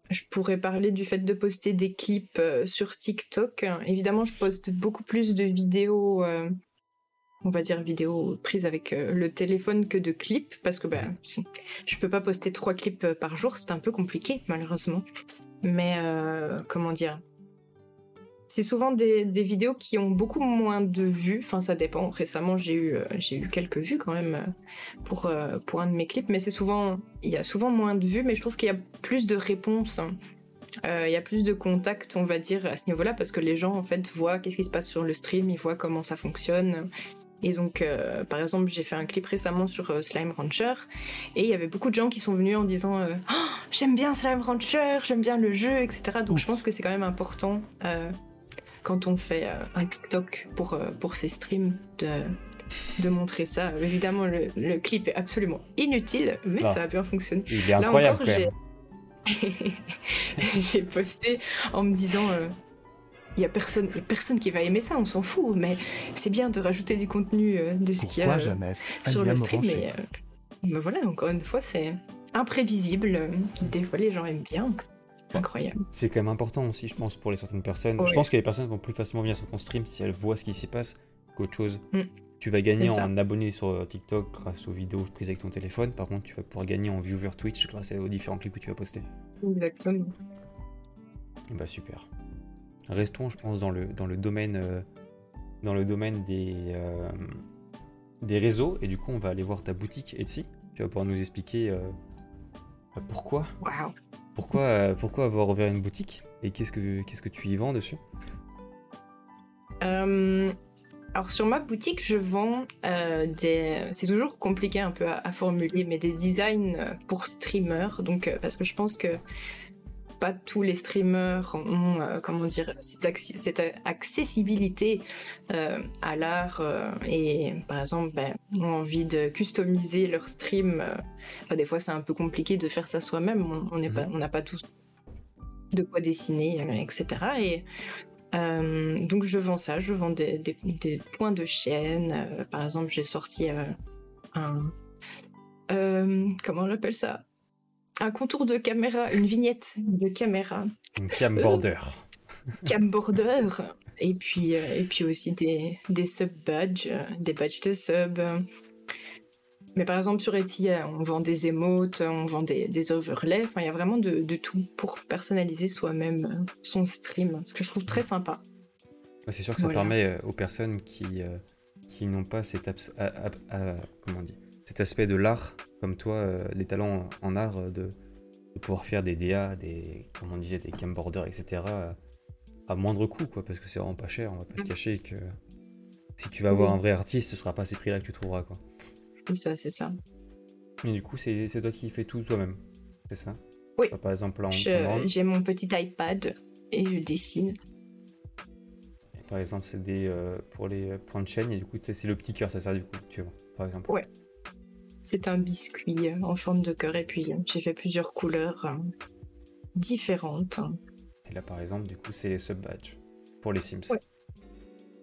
je pourrais parler du fait de poster des clips euh, sur TikTok. Évidemment, je poste beaucoup plus de vidéos, euh, on va dire vidéos prises avec euh, le téléphone que de clips, parce que ben, je peux pas poster trois clips par jour, c'est un peu compliqué, malheureusement. Mais comment dire c'est souvent des, vidéos qui ont beaucoup moins de vues. Enfin, ça dépend. Récemment, j'ai eu, euh, eu quelques vues quand même euh, pour, euh, pour un de mes clips, mais c'est souvent, il y a souvent moins de vues, mais je trouve qu'il y a plus de réponses. il y a plus de contacts, on va dire, à ce niveau-là, parce que les gens, en fait, voient qu'est-ce qui se passe sur le stream, ils voient comment ça fonctionne. Et donc, euh, par exemple, j'ai fait un clip récemment sur euh, Slime Rancher et il y avait beaucoup de gens qui sont venus en disant oh, J'aime bien Slime Rancher, j'aime bien le jeu, etc. Donc, je pense que c'est quand même important quand on fait un TikTok pour, pour ses streams de, de montrer ça. Évidemment, le, clip est absolument inutile, mais ah. ça a bien fonctionné. Il est incroyable quand même. j'ai posté en me disant il y a personne, personne qui va aimer ça, on s'en fout, mais c'est bien de rajouter du contenu euh, de ce qu'il y a euh, sur le stream. Mais, euh, voilà, encore une fois, c'est imprévisible. Des fois, les gens aiment bien. Incroyable. C'est quand même important aussi, je pense, pour les certaines personnes. Je pense que les personnes vont plus facilement venir sur ton stream si elles voient ce qui s'y passe qu'autre chose. Mm. Tu vas gagner en abonnés sur TikTok grâce aux vidéos prises avec ton téléphone. Par contre, tu vas pouvoir gagner en viewer Twitch grâce aux différents clips que tu vas poster. Exactement. Bah super. Restons, je pense, dans le, dans le domaine, euh, dans le domaine des, euh, des réseaux. Et du coup, on va aller voir ta boutique Etsy. Tu vas pouvoir nous expliquer euh, pourquoi. Pourquoi, pourquoi avoir ouvert une boutique et qu'est-ce que, qu'est-ce que tu y vends dessus? Alors sur ma boutique, je vends des. C'est toujours compliqué un peu à, à, formuler, mais des designs pour streamers. Donc parce que je pense que pas tous les streamers ont, euh, comment dire, cette, accessibilité euh, à l'art euh, et par exemple ben, ont envie de customiser leur stream. des fois, c'est un peu compliqué de faire ça soi-même. On n'a pas, mhm. pas tous de quoi dessiner, etc. Et donc je vends ça, je vends des, des points de chaîne. par exemple, j'ai sorti un comment on appelle ça? Un contour de caméra, une vignette de caméra. Une camborder. camborder. Et puis, euh, et puis aussi des, des sub-badges, des badges de sub. Mais par exemple, sur Etsy, on vend des emotes, on vend des, des overlays. Enfin, il y a vraiment de, de tout pour personnaliser soi-même son stream, ce que je trouve très sympa. C'est sûr que ça permet euh, aux personnes qui, euh, qui n'ont pas cet, comment dit, cet aspect de l'art comme toi, euh, les talents en art, euh, de, pouvoir faire des DA, des, comme on disait, des camboarders, etc. à moindre coût, quoi, parce que c'est vraiment pas cher, on va pas se cacher que si tu vas avoir un vrai artiste, ce sera pas ces prix-là que tu trouveras, quoi. C'est ça, c'est ça. Mais du coup, c'est toi qui fais tout toi-même, c'est ça? Oui. par exemple, j'ai mon petit iPad et je dessine. par exemple, c'est des euh, pour les points de chaîne et du coup, c'est le petit cœur, ça sert du coup, tu vois, par exemple. Ouais. C'est un biscuit en forme de cœur et puis j'ai fait plusieurs couleurs euh, différentes. Et là par exemple, du coup, c'est les sub-badges pour les Sims. Ouais.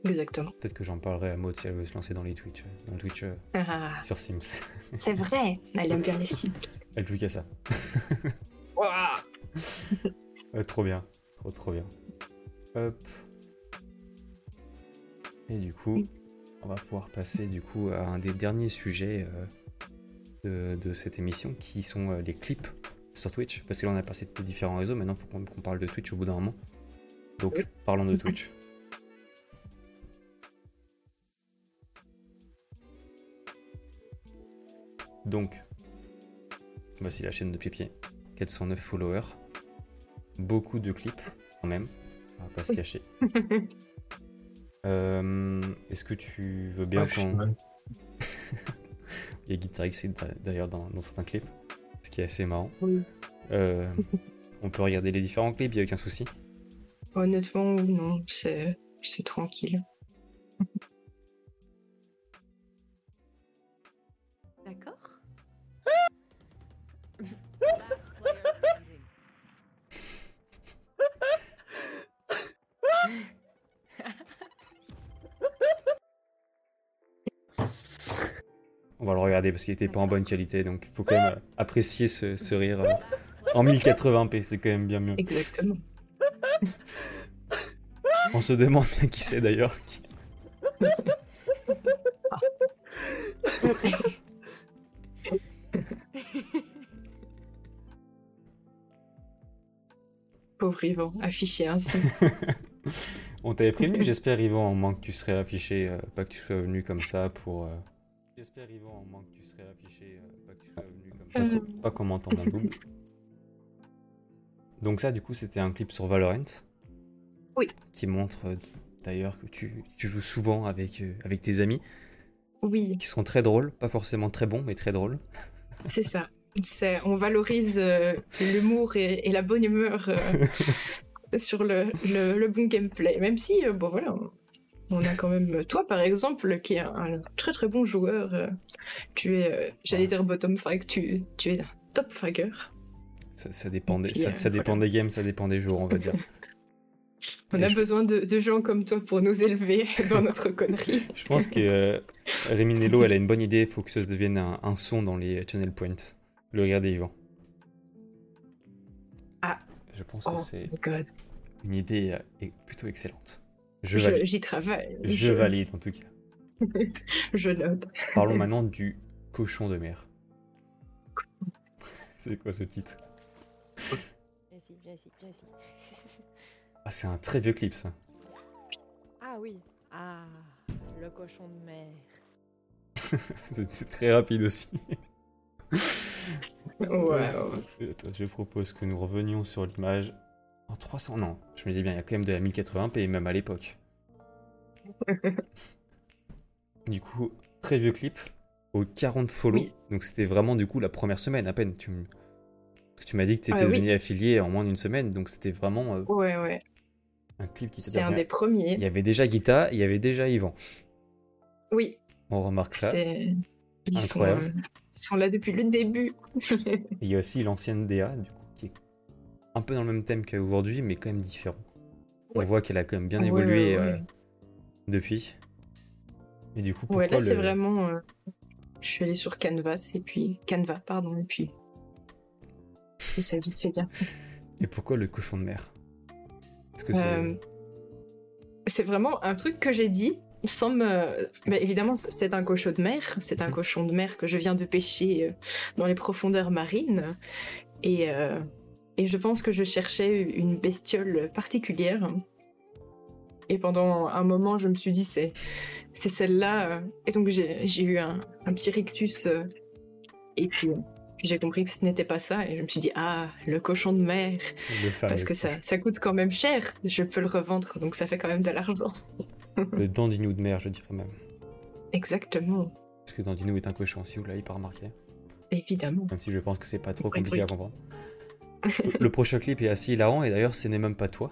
Exactement. Peut-être que j'en parlerai à Maud si elle veut se lancer dans les Twitch, dans le Twitch euh, ah. sur Sims. C'est vrai, elle aime bien les Sims. Elle joue qu'à ça. trop bien, trop trop bien. Hop. Et du coup, on va pouvoir passer du coup à un des derniers sujets euh, de, cette émission, qui sont euh, les clips sur Twitch. Parce que là, on a passé de différents réseaux, maintenant, il faut qu'on parle de Twitch au bout d'un moment. Donc, parlons de Twitch. Donc, voici la chaîne de Pipier. 409 followers. Beaucoup de clips, quand même. On va pas se cacher. Euh, est-ce que tu veux bien qu'on... Il y a Guitar X d'ailleurs dans, certains clips, ce qui est assez marrant. Euh, on peut regarder les différents clips, il n'y a aucun souci. Honnêtement, non, c'est tranquille. Regarder parce qu'il était pas en bonne qualité, donc il faut quand même apprécier ce, rire euh, en 1080p, c'est quand même bien mieux. Exactement. On se demande bien qui c'est d'ailleurs. Pauvre Yvan, affiché ainsi. On t'avait prévenu, j'espère Yvan, au moins que tu serais affiché, euh, pas que tu sois venu comme ça pour... Euh, J'espère, Yvan, au moins que tu serais affiché, euh, pas que tu sois venu comme ça, euh. pas comme en mon double. Donc ça, du coup, c'était un clip sur Valorant. Oui. Qui montre euh, d'ailleurs que tu, tu, joues souvent avec, avec tes amis. Oui. Qui sont très drôles, pas forcément très bons, mais très drôles. C'est ça. On valorise euh, l'humour et, la bonne humeur euh, sur le, le, bon gameplay. Même si, bon voilà, on a quand même toi par exemple qui est un, très très bon joueur. tu es, j'allais dire bottom frag, tu, tu es un top fragger. Ça, dépend, des, ça, dépend des games, ça dépend des jours, on va dire. On a besoin de, gens comme toi pour nous élever dans notre connerie. je pense que euh, Rémi Nello, elle a une bonne idée. Il faut que ça devienne un, son dans les channel points. Le regarder Yvan. Ah. Je pense que oh c'est une idée euh, plutôt excellente. Je, valide. J'y travaille. Je, valide en tout cas. je note. Parlons maintenant du cochon de mer. c'est quoi ce titre? Ah, c'est un très vieux clip, ça. Ah oui. Ah, le cochon de mer. c'est très rapide aussi. ouais, ouais. je propose que nous revenions sur l'image en 300. Non, je me dis bien, il y a quand même de la 1080p, même à l'époque. du coup, très vieux clip, aux 40 follow. Donc c'était vraiment du coup la première semaine à peine. Tu, tu m'as dit que tu étais ah devenu affilié en moins d'une semaine, donc c'était vraiment. Euh, ouais, ouais. Un clip qui C'est un des premiers. Il y avait déjà Guita, il y avait déjà Yvan. Oui. On remarque ça. C'est incroyable. Sont, euh, ils sont là depuis le début. il y a aussi l'ancienne DA, du coup, un peu dans le même thème qu'aujourd'hui, mais quand même différent. On voit qu'elle a quand même bien évolué euh, depuis. Et du coup, pourquoi ouais, là, c'est vraiment. Euh, je suis allée sur Canvas et puis Canva, pardon, et puis. Et ça vite fait bien. Et pourquoi le cochon de mer? Que euh, c'est. vraiment un truc que j'ai dit sans me. Mais évidemment, c'est un cochon de mer. C'est un mhm. cochon de mer que je viens de pêcher dans les profondeurs marines. Et, et je pense que je cherchais une bestiole particulière. Et pendant un moment, je me suis dit, c'est, c'est celle-là. Et donc, j'ai, eu un, un, petit rictus. Et puis, j'ai compris que ce n'était pas ça. Et je me suis dit ah le cochon de mer. Parce que ça, ça coûte quand même cher. Je peux le revendre donc ça fait quand même de l'argent. Le dandinou de mer je dirais même. Exactement. Parce que dandinou est un cochon si vous l'avez pas remarqué. Évidemment. Même si je pense que c'est pas trop compliqué à comprendre le prochain clip est assez hilarant et d'ailleurs ce n'est même pas toi.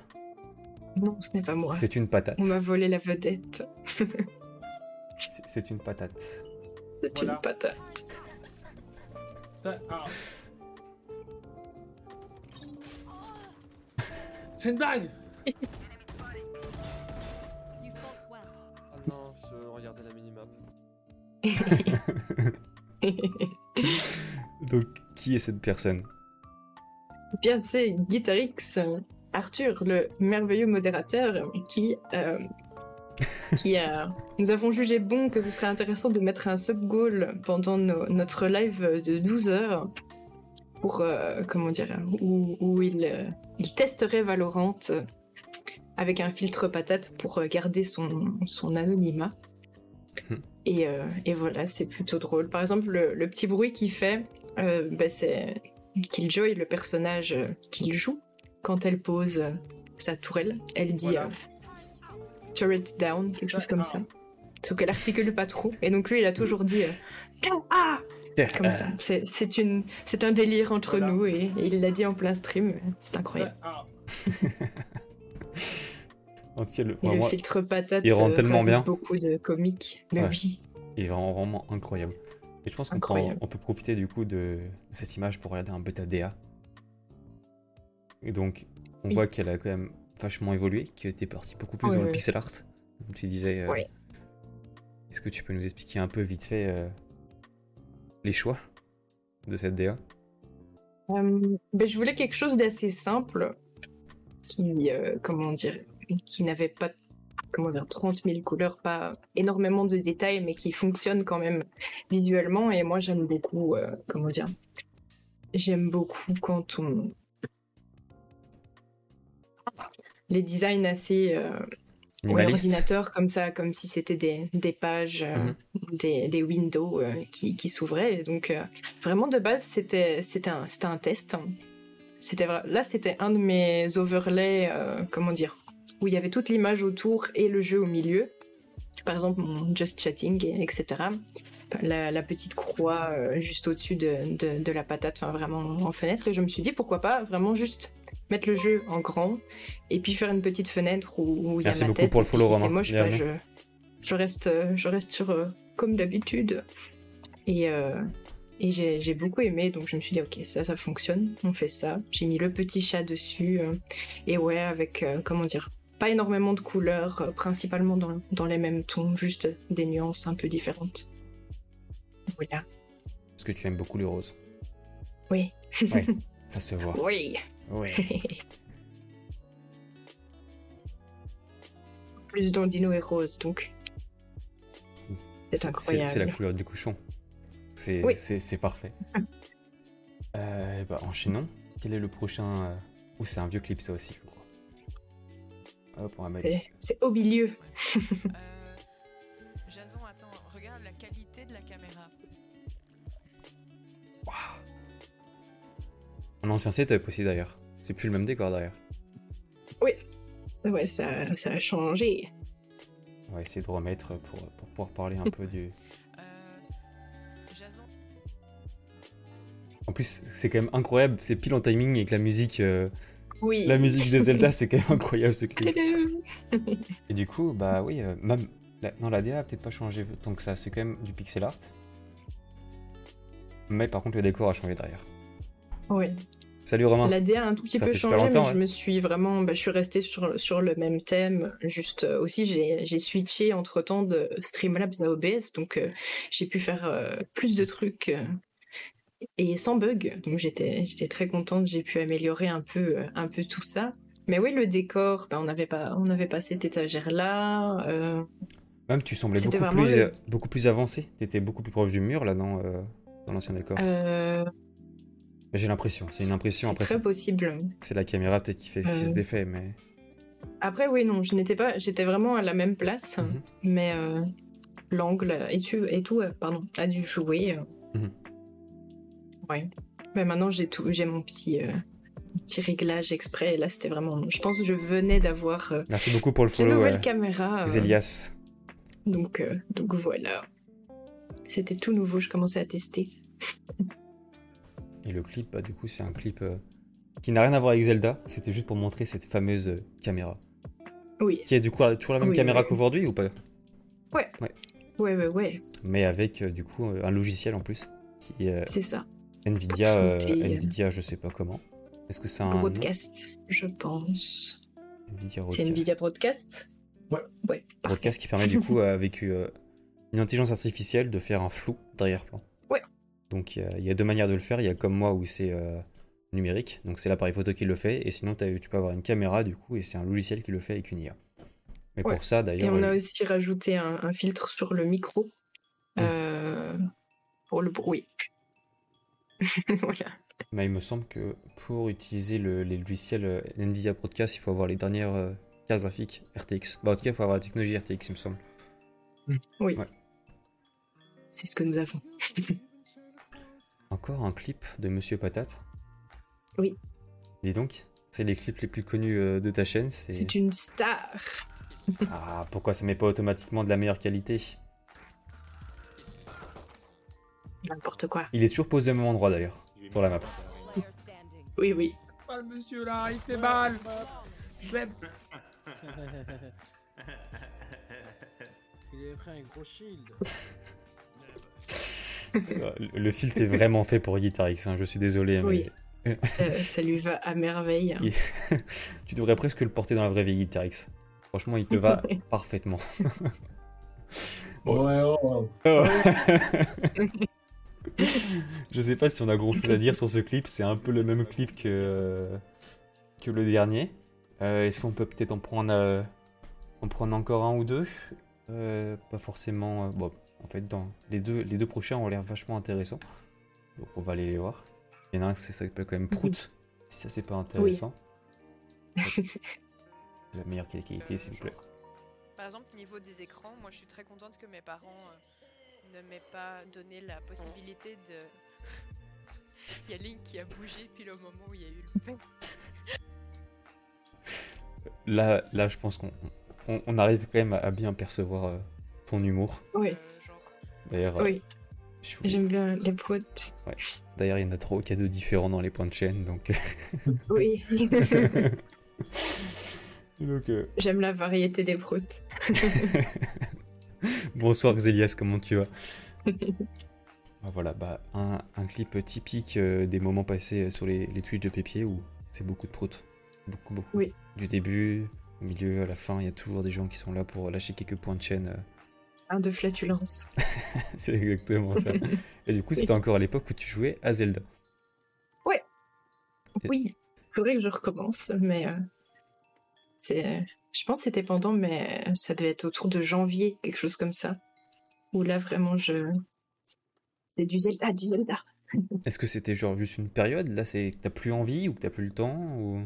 Non ce n'est pas moi. C'est une patate. On m'a volé la vedette. C'est une patate. C'est une patate. Ah. C'est une blague. Ah non, je regardais la minimap. Donc, qui est cette personne? Bien, c'est Guitarix Arthur, le merveilleux modérateur qui euh, qui a... Nous avons jugé bon que ce serait intéressant de mettre un sub-goal pendant notre live de 12 heures pour, euh, comment dire, où, il, euh, il, testerait Valorant avec un filtre patate pour garder son, son anonymat. Hmm. Et, euh, et, voilà, c'est plutôt drôle. Par exemple, le, petit bruit qu'il fait, bah, c'est Killjoy, le personnage qu'il joue, quand elle pose sa tourelle, elle dit turret down, quelque chose comme ça. Sauf qu'elle articule pas trop. Et donc lui, il a toujours dit euh, ah comme ça. C'est une, c'est un délire entre nous et, il l'a dit en plein stream. C'est incroyable. en tout cas, le, le filtre patate. Il rend euh, tellement bien. Beaucoup de comiques. Mais oui. Il rend vraiment incroyable. Et je pense qu'on peut, on peut profiter du coup de, cette image pour regarder un bêta DA. Et donc, on voit qu'elle a quand même vachement évolué, qui était parti beaucoup plus dans le pixel art. tu disais. Euh, est-ce que tu peux nous expliquer un peu vite fait euh, les choix de cette DA euh, ben, Je voulais quelque chose d'assez simple, qui, comment dire, qui n'avait pas comment dire, 30 000 couleurs, pas énormément de détails, mais qui fonctionne quand même visuellement. Et moi, j'aime beaucoup, comment dire, j'aime beaucoup quand on, les designs assez euh, ordinateur comme ça, comme si c'était des, des, pages, euh, mhm. des, des, windows euh, qui, qui s'ouvraient. Donc euh, vraiment de base c'était c'était un, un test. C'était là c'était un de mes overlays, comment dire, où il y avait toute l'image autour et le jeu au milieu. par exemple mon just chatting, etc. La, petite croix euh, juste au-dessus de, la patate, enfin vraiment en fenêtre. Et je me suis dit pourquoi pas vraiment juste mettre le jeu en grand et puis faire une petite fenêtre où il y a ma beaucoup pour le follow, C'est moche, bah, je, je, reste, je reste sur comme d'habitude. Et, et j'ai beaucoup aimé, donc je me suis dit, ok, ça, ça fonctionne, on fait ça. J'ai mis le petit chat dessus, euh, et ouais, avec, euh, comment dire, pas énormément de couleurs, euh, principalement dans, dans, les mêmes tons, juste des nuances un peu différentes. Voilà. Est-ce que tu aimes beaucoup les roses Oui. Ouais, ça se voit. Oui. Oui. Plus dans Dino et Rose, donc. C'est incroyable. C'est la couleur du cochon. C'est parfait. euh, bah, enchaînons. Quel est le prochain euh, Ou c'est un vieux clip, ça aussi, je crois. c'est au milieu. euh, Jason, attends, regarde la qualité de la caméra. En ancien set, aussi d'ailleurs. C'est plus le même décor derrière. Oui. Ouais, ça, ça a changé. On va essayer de remettre pour, pour pouvoir parler un peu du, En plus, c'est quand même incroyable, c'est pile en timing avec la musique. Euh, oui. La musique de Zelda, c'est quand même incroyable ce clip. Et du coup, bah oui, euh, même. La... Non, la DA a peut-être pas changé tant que ça, c'est quand même du pixel art. Mais par contre, le décor a changé derrière. Oui. Salut Romain. La DA a un tout petit peu changé, mais je me suis vraiment, bah, je suis resté sur, sur le même thème. Juste euh, aussi, j'ai switché entre temps de Streamlabs à OBS, donc j'ai pu faire plus de trucs et sans bug. Donc j'étais j'étais très contente, j'ai pu améliorer un peu euh, un peu tout ça. Mais oui, le décor, ben, on n'avait pas on avait pas cette étagère là. Euh. Même tu semblais beaucoup plus beaucoup plus avancé. T'étais beaucoup plus proche du mur là dans euh, dans l'ancien décor. J'ai l'impression, c'est une impression. C'est très possible. C'est la caméra peut-être qui fait cet effet, mais. Après oui non, je n'étais pas, j'étais vraiment à la même place, mhm. mais l'angle et, tu, et tout, pardon, a dû jouer. Mhm. Ouais. Mais maintenant, j'ai tout, j'ai mon petit, euh, petit réglage exprès. Et là, c'était vraiment. Je pense que je venais d'avoir. Euh, Merci beaucoup pour le follow. Une nouvelle caméra. Elias. Donc, euh, donc voilà. C'était tout nouveau. Je commençais à tester. Et le clip, bah, du coup, c'est un clip qui n'a rien à voir avec Zelda. C'était juste pour montrer cette fameuse caméra. Oui. Qui est du coup toujours la même caméra qu'aujourd'hui ou pas? Ouais. Ouais. Ouais, ouais, ouais. Mais avec du coup un logiciel en plus. C'est ça. Nvidia, euh, Nvidia, je sais pas comment. Est-ce que c'est un. Broadcast, je pense. Nvidia C'est Nvidia Broadcast Ouais. ouais Broadcast qui permet du coup, avec euh, une intelligence artificielle, de faire un flou d'arrière-plan. Ouais. Donc il y, a deux manières de le faire. Il y a comme moi où c'est euh, numérique, donc c'est l'appareil photo qui le fait, et sinon tu peux avoir une caméra du coup, et c'est un logiciel qui le fait avec une IA. Mais pour ça d'ailleurs. Et on a aussi rajouté un, filtre sur le micro. Hum. pour le bruit. Mais il me semble que pour utiliser le, les logiciels euh, NVIDIA Broadcast, il faut avoir les dernières euh, cartes graphiques RTX. Bah, en tout cas, il faut avoir la technologie RTX, il me semble. Oui. C'est ce que nous avons. Encore un clip de Monsieur Patate Oui. Dis donc, c'est les clips les plus connus euh, de ta chaîne. C'est une star. ah, pourquoi ça met pas automatiquement de la meilleure qualité? N'importe quoi. Il est toujours posé au même endroit d'ailleurs, sur la map. Oui, oui. Le monsieur là, il fait mal. Il est pris un gros shield. le filtre est vraiment fait pour Guitar X, hein, je suis désolé. Oui. ça, lui va à merveille. tu devrais presque le porter dans la vraie vie Guitar X. Franchement, il te va parfaitement. ouais, ouais. ouais. Je sais pas si on a grand chose à dire sur ce clip, c'est un peu le même clip que, que le dernier. Euh, est-ce qu'on peut peut-être en prendre, euh, en prendre encore un ou deux? Euh, Pas forcément. bon, en fait, dans les deux, les deux prochains ont l'air vachement intéressants. Donc on va aller les voir. Il y en a un qui s'appelle quand même Prout, si ça c'est pas intéressant. La meilleure qualité, s'il vous plaît. Par exemple, niveau des écrans, moi je suis très contente que mes parents ne m'ait pas donné la possibilité de. il y a Link qui a bougé puis le moment où il y a eu le Là, là, je pense qu'on on, arrive quand même à, bien percevoir euh, ton humour. Oui. euh. D'ailleurs, euh, Oui, j'aime bien les proutes. d'ailleurs, il y en a trop cadeaux différents dans les points de chaîne, donc. Oui, donc euh, j'aime la variété des proutes. Bonsoir Xelias, comment tu vas Ah, Voilà, bah, un, un clip typique euh, des moments passés sur les, les Twitch de Pépier où c'est beaucoup de proutes. Beaucoup, beaucoup. Oui. Du début, au milieu, à la fin, il y a toujours des gens qui sont là pour lâcher quelques points de chaîne. euh. Un de flatulence. c'est exactement ça. Et du coup, c'était encore à l'époque où tu jouais à Zelda. Oui, faudrait que je recommence, mais euh, c'est, je pense que c'était pendant, mais ça devait être autour de janvier, quelque chose comme ça, où là vraiment je, c'est du Zelda, du Zelda. Est-ce que c'était genre juste une période? Là, c'est que t'as plus envie ou que t'as plus le temps ou...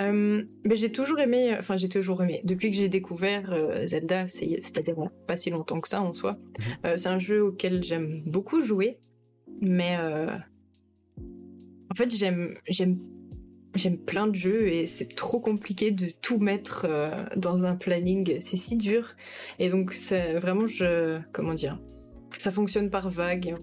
Euh, mais j'ai toujours aimé, enfin j'ai toujours aimé. Depuis que j'ai découvert euh, Zelda, c'est- c'est-à-dire bon, pas si longtemps que ça en soi, Mhm. euh, c'est un jeu auquel j'aime beaucoup jouer, mais euh, en fait j'aime j'aime plein de jeux et c'est trop compliqué de tout mettre euh, dans un planning. C'est si dur et donc c'est vraiment je comment dire, ça fonctionne par vague.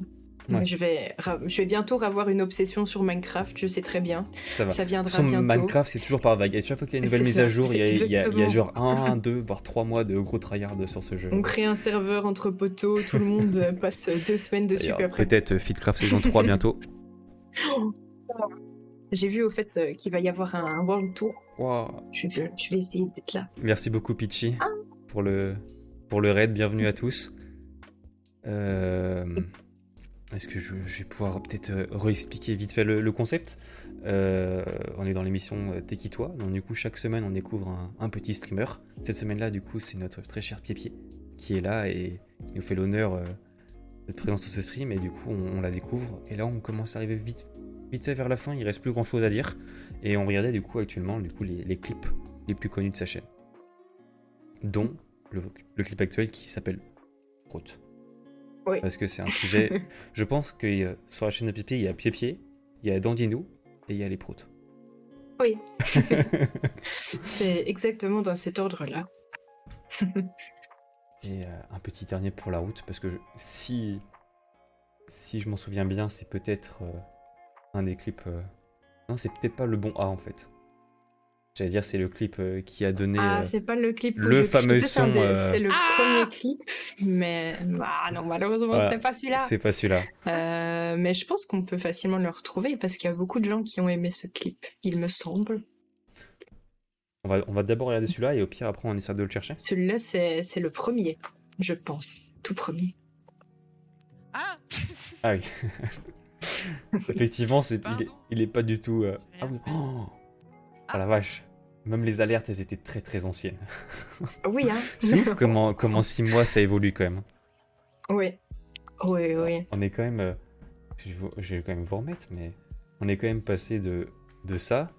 Ouais. Je vais je vais bientôt avoir une obsession sur Minecraft, je sais très bien. Ça va. Ça viendra Sur bientôt. Minecraft, c'est toujours par vague. Et chaque fois qu'il y a une nouvelle mise ça, à jour, il y a, c'est il y a- il y a exactement. genre un, deux, voire trois mois de gros tryhard sur ce jeu. On crée un serveur entre poteaux, tout le monde passe deux semaines dessus. Peut-être euh, Fitcraft saison 3 bientôt. J'ai vu au fait euh, qu'il va y avoir un World Tour. Waouh. Je vais, je vais essayer d'être là. Merci beaucoup Pitchy Ah. pour le pour le raid. Bienvenue à tous. Euh, Est-ce que je, je vais pouvoir peut-être euh, réexpliquer vite fait le, le concept? Euh, On est dans l'émission T'es qui toi? Donc du coup chaque semaine on découvre un, un petit streamer. Cette semaine-là du coup c'est notre très cher Pied qui est là et qui nous fait l'honneur d'être présent sur ce stream et du coup on, on la découvre et là on commence à arriver vite vite fait vers la fin. Il reste plus grand chose à dire et on regardait du coup actuellement du coup les, les clips les plus connus de sa chaîne dont le, le clip actuel qui s'appelle Prout. Oui. Parce que c'est un sujet. je pense que euh, sur la chaîne de Pipi, il y a Pied, il y a Dandinou et il y a les Proutes. Oui. C'est exactement dans cet ordre-là. Et euh, un petit dernier pour la route, parce que je- si, si je m'en souviens bien, c'est peut-être euh, un des clips. euh, Non, c'est peut-être pas le bon A en fait. J'allais dire, c'est le clip euh, qui a donné. Ah, euh, c'est pas le clip. le fameux sais, son, des- euh, C'est le Ah premier clip, mais ah non, malheureusement, Voilà. c'était pas celui-là. c'est pas celui-là. Euh, mais je pense qu'on peut facilement le retrouver parce qu'il y a beaucoup de gens qui ont aimé ce clip, il me semble. On va, on va d'abord regarder celui-là et au pire, après, on essaie de le chercher. Celui-là, c'est c'est le premier, je pense. Tout premier. Ah Ah oui. Effectivement, c'est, il, est, Pardon il est pas du tout. euh, Ah. Oh Ah, la vache. Même les alertes, elles étaient très très anciennes. Oui, hein C'est ouf comment, comment 6 mois ça évolue quand même. Oui. Oui, oui. On est quand même. euh, je, vais, je vais quand même vous remettre, mais on est quand même passé de, de ça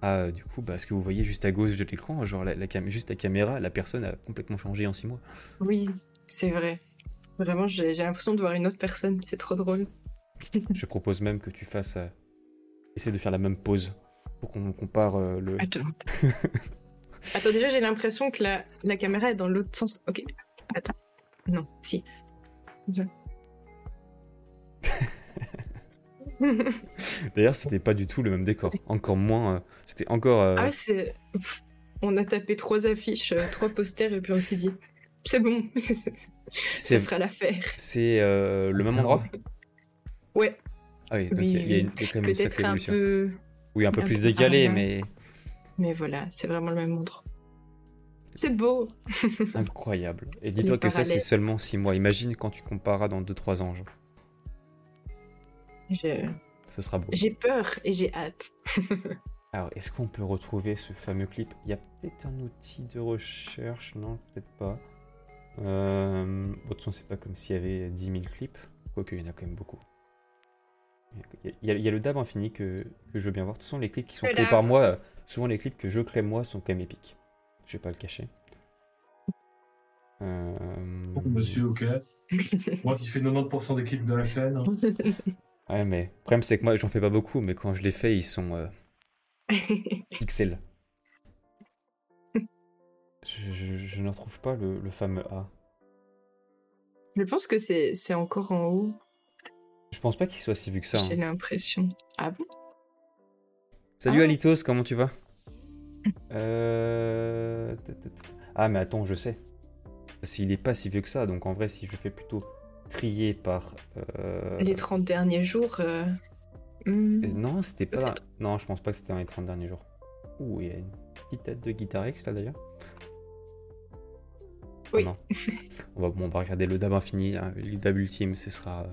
à du coup, bah, ce que vous voyez juste à gauche de l'écran, genre la, la cam- juste la caméra, la personne a complètement changé en 6 mois. Oui, c'est vrai. Vraiment, j'ai j'ai l'impression de voir une autre personne. C'est trop drôle. Je propose même que tu fasses. euh, essaie de faire la même pause pour qu'on compare euh, le. Attends. Attends, déjà, j'ai l'impression que la, la caméra est dans l'autre sens. Ok. Attends. Non, si. D'ailleurs, c'était pas du tout le même décor. Encore moins. euh, c'était encore. euh, Ah, c'est. On a tapé trois affiches, euh, trois posters, et puis on s'est dit, c'est bon, ça c'est fera l'affaire. c'est, euh, le même endroit? Ouais, Ah oui, donc il y, a- il y a une- il y a quand même une sacrée un évolution. peu. Oui, un peu un plus peu décalé, mais Mais voilà, c'est vraiment le même endroit. C'est beau. incroyable. Et dis-toi que ça, c'est seulement 6 mois. Imagine quand tu compareras dans 2-3 ans. genre. Je- Ce sera beau. J'ai peur et j'ai hâte. Alors, est-ce qu'on peut retrouver ce fameux clip? Il y a peut-être un outil de recherche, non Peut-être pas. Euh... bon, de toute façon, c'est pas comme s'il y avait 10 000 clips. Quoique, il y en a quand même beaucoup. Il y a, il y le dab infini que, que je veux bien voir. De toute façon, les clips qui sont Le créés dab. par moi, euh, souvent les clips que je crée moi sont quand même épiques. Je vais pas le cacher. Euh... Monsieur, ok. Moi qui fais 90% des clips de la chaîne. hein. Ouais, mais le problème, c'est que moi, j'en fais pas beaucoup, mais quand je les fais, ils sont euh, pixels. Je, je- je ne retrouve pas le, le fameux A. Je pense que c'est encore en haut. Je pense pas qu'il soit si vu que ça. J'ai hein. l'impression. Ah bon? Salut Ah. Alitos, comment tu vas? Euh, Ah mais attends, je sais. S'il est pas si vieux que ça, donc en vrai, si je fais plutôt trier par... euh, Les 30 derniers jours. euh, hmm. euh, Non, c'était pas... Non, je pense pas que c'était dans les 30 derniers jours. Ouh, il y a une petite tête de Guitar X là d'ailleurs. Ah Oui. non. on, va, bon, on va regarder le dab infini, hein, le dab ultime, ce sera,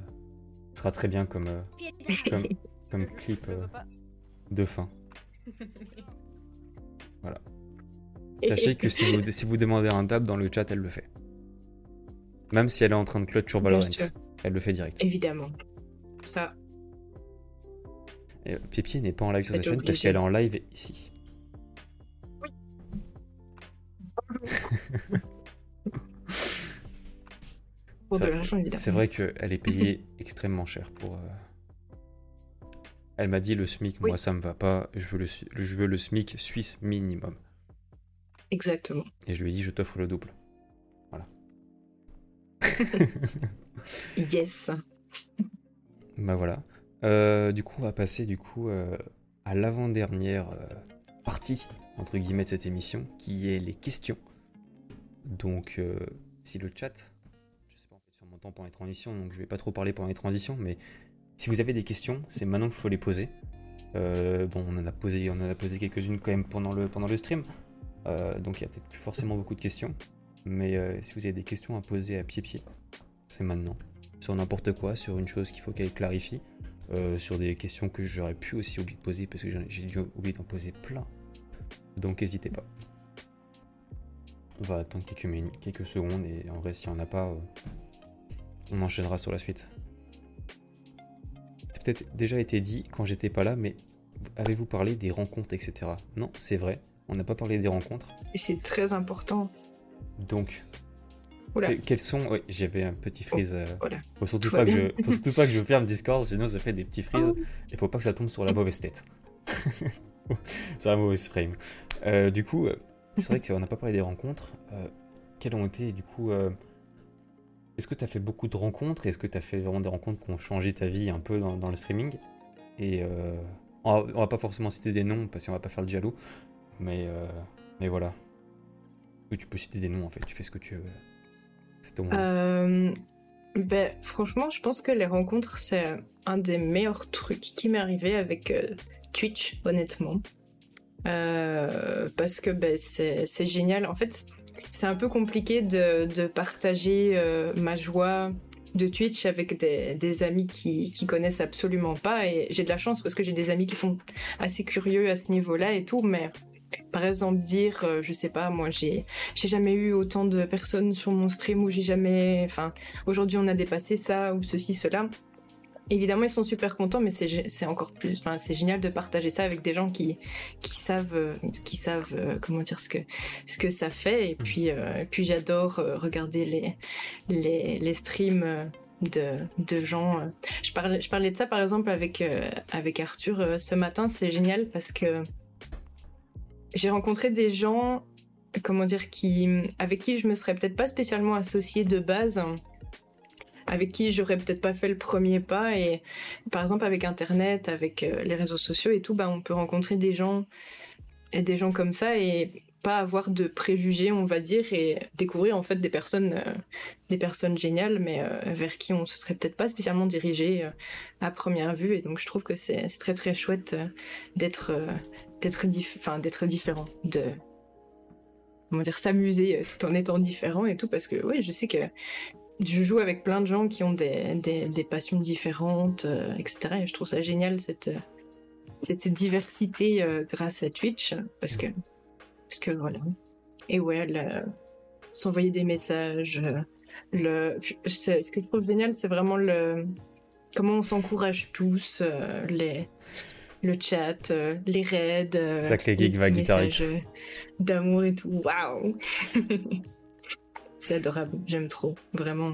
ce sera très bien comme, euh, comme, comme clip euh, de fin. Voilà. Sachez que si vous, si vous demandez un dab dans le chat, elle le fait. Même si elle est en train de clôture Valorant, elle le fait direct. Évidemment. Ça, Et Pipi n'est pas en live sur sa chaîne parce qu'elle est en live ici. pour Ça- de l'argent, évidemment. C'est vrai qu'elle est payée extrêmement cher pour. euh, Elle m'a dit le SMIC, moi ça me va pas, je veux le, su- je veux le SMIC suisse minimum. Exactement. Et je lui ai dit je t'offre le double. Voilà. Yes. Bah voilà. Euh, du coup, on va passer du coup euh, à l'avant-dernière euh, partie entre guillemets de cette émission, qui est les questions. Donc, si le chat, sais pas en fait sur mon temps pendant les transitions, donc je vais pas trop parler pendant les transitions, mais si vous avez des questions, c'est maintenant qu'il faut les poser. Euh, bon, on en a posé, on en a posé quelques-unes quand même pendant le pendant le stream, Euh, donc il y a peut-être plus forcément beaucoup de questions. Mais euh, si vous avez des questions à poser à pied-pied, c'est maintenant sur n'importe quoi, sur une chose qu'il faut qu'elle clarifie, sur des questions que j'aurais pu aussi oublier de poser parce que j'ai dû oublier d'en poser plein. Donc n'hésitez pas. On va attendre quelques, minutes, quelques secondes et en vrai s'il n'y en a pas, on enchaînera sur la suite. C'est peut-être déjà été dit quand j'étais pas là, mais avez-vous parlé des rencontres, etc. Non, c'est vrai, on n'a pas parlé des rencontres. Et c'est très important. Donc, Oula. que- quels sont... Oui, j'avais un petit freeze. euh, voilà. Faut surtout pas, que je... faut surtout pas que je ferme Discord, sinon ça fait des petits freezes. Oh. Il faut pas que ça tombe sur la mauvaise tête. sur la mauvaise frame. Euh, du coup, euh, c'est vrai qu'on n'a pas parlé des rencontres. Euh, quelles ont été, du coup... Est-ce que tu as fait beaucoup de rencontres? Est-ce que tu as fait vraiment des rencontres qui ont changé ta vie un peu dans, le streaming? Et euh, on, va, va pas forcément citer des noms parce qu'on va pas faire le jaloux. Mais, euh, mais voilà. Tu peux citer des noms en fait, tu fais ce que tu veux. C'est ton. Euh, ben, franchement, je pense que les rencontres, c'est un des meilleurs trucs qui m'est arrivé avec euh, Twitch, honnêtement. Parce que ben, c'est génial. En fait, c'est un peu compliqué de, partager euh, ma joie de Twitch avec des, amis qui, qui connaissent absolument pas. Et j'ai de la chance parce que j'ai des amis qui sont assez curieux à ce niveau-là et tout. Mais par exemple, dire, euh, je sais pas, moi, j'ai j'ai jamais eu autant de personnes sur mon stream où j'ai jamais. Enfin, aujourd'hui on a dépassé ça ou ceci, cela. Évidemment, ils sont super contents, mais c'est encore plus. Enfin, c'est génial de partager ça avec des gens qui, qui savent, euh, qui savent euh, comment dire ce que, ce que ça fait. Et puis, euh, et puis j'adore euh, regarder les, les, les streams euh, de, de gens. euh. Je, parlais, je parlais de ça par exemple avec, euh, avec Arthur euh, ce matin. C'est génial parce que j'ai rencontré des gens comment dire, qui, avec qui je me serais peut-être pas spécialement associée de base, avec qui j'aurais peut-être pas fait le premier pas. Et par exemple, avec Internet, avec euh, les réseaux sociaux et tout, bah, on peut rencontrer des gens, et des gens comme ça et pas avoir de préjugés, on va dire, et découvrir en fait des personnes, euh, des personnes géniales, mais euh, vers qui on se serait peut-être pas spécialement dirigé à première vue. Et donc, je trouve que c'est très très chouette d'être d'être dif- différent, de comment dire s'amuser tout en étant différent et tout parce que oui je sais que je joue avec plein de gens qui ont des, des, des passions différentes euh, etc et je trouve ça génial cette euh, cette diversité euh, grâce à Twitch parce que parce que voilà. Et ouais s'envoyer des messages le ce que je trouve génial c'est vraiment le comment on s'encourage tous les le chat, les raids, C'est ça que les geeks va d'amour et tout. Waouh C'est adorable, j'aime trop, vraiment.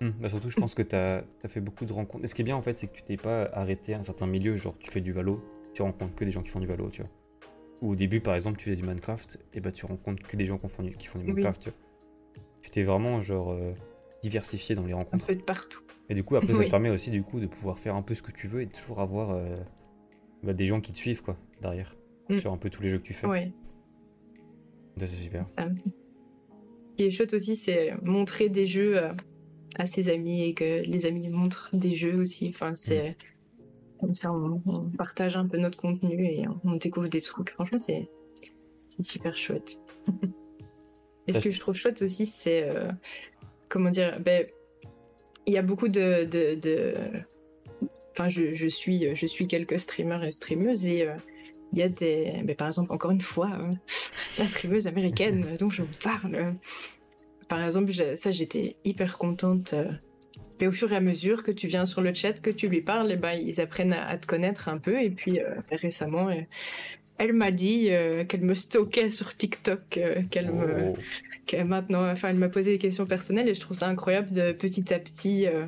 Hmm, bah surtout, je pense que tu as, fait beaucoup de rencontres. Et ce qui est bien en fait, c'est que tu t'es pas arrêté à un certain milieu. Genre, tu fais du Valo, tu rencontres que des gens qui font du Valo, tu vois. Ou au début, par exemple, tu fais du Minecraft, et bah tu rencontres que des gens qui font du, qui font du Oui. Minecraft, tu vois. tu t'es vraiment genre euh, diversifié dans les Un rencontres. peu de partout. Et du coup, après, ça Oui. te permet aussi du coup de pouvoir faire un peu ce que tu veux et de toujours avoir euh, bah, des gens qui te suivent quoi derrière Mm. sur un peu tous les jeux que tu fais. Ouais, Ça, c'est super. ça. Ce qui est chouette aussi, c'est montrer des jeux euh, à ses amis et que les amis montrent des jeux aussi. Enfin, c'est Mm. comme ça, on, on partage un peu notre contenu et on découvre des trucs. Franchement, c'est c'est super chouette. et ce que je trouve chouette aussi, c'est euh, comment dire, ben, il y a beaucoup de, de, de- enfin, je, je suis, je suis quelques streamers et streameuses et euh, il y a des, ben, par exemple, encore une fois, euh, la streameuse américaine dont je vous parle. euh, Par exemple, ça, j'étais hyper contente. euh, Et au fur et à mesure que tu viens sur le chat, que tu lui parles, et ben, ils apprennent à, à te connaître un peu. Et puis euh, récemment, euh, elle m'a dit euh, qu'elle me stockait sur TikTok, euh, qu'elle me, Oh. que maintenant, enfin, elle m'a posé des questions personnelles et je trouve ça incroyable de petit à petit, euh,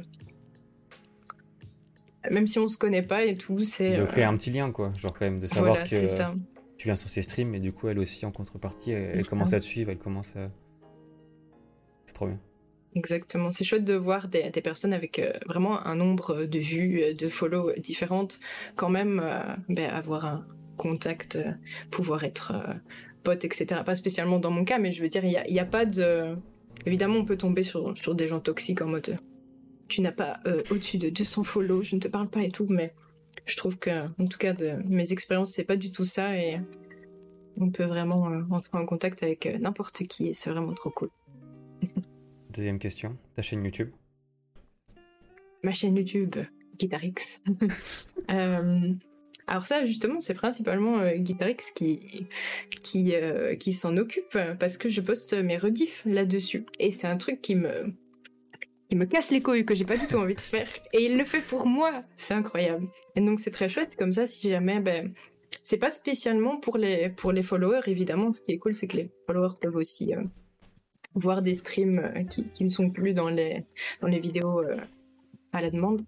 même si on se connaît pas et tout, c'est De euh, créer un petit lien quoi, genre quand même de savoir voilà, que ça. tu viens sur ses streams et du coup elle aussi en contrepartie elle, commence à te suivre, elle commence à... C'est trop bien. Exactement, c'est chouette de voir des, des personnes avec euh, vraiment un nombre de vues, euh, de follow différentes, quand même euh, ben, avoir un contact, euh, pouvoir être pote, etc. Pas spécialement dans mon cas, mais je veux dire, il n'y a, il y a pas de... Évidemment, on peut tomber sur, sur des gens toxiques en mode tu n'as pas euh, au-dessus de 200 follow, je ne te parle pas et tout, mais je trouve que, en tout cas, de mes expériences, c'est pas du tout ça et on peut vraiment euh, entrer en contact avec euh, n'importe qui et c'est vraiment trop cool. Deuxième question, ta chaîne YouTube? Ma chaîne YouTube Guitarix. Euh, alors ça, justement, c'est principalement euh, Guitarix qui qui euh, qui s'en occupe euh, parce que je poste mes rediffs là-dessus et c'est un truc qui me qui me casse les couilles que j'ai pas du tout envie de faire et il le fait pour moi. C'est incroyable. Et donc c'est très chouette comme ça. Si jamais ben c'est pas spécialement pour les pour les followers évidemment. Ce qui est cool, c'est que les followers peuvent aussi euh, voir des streams euh, qui, qui ne sont plus dans les dans les vidéos euh, à la demande.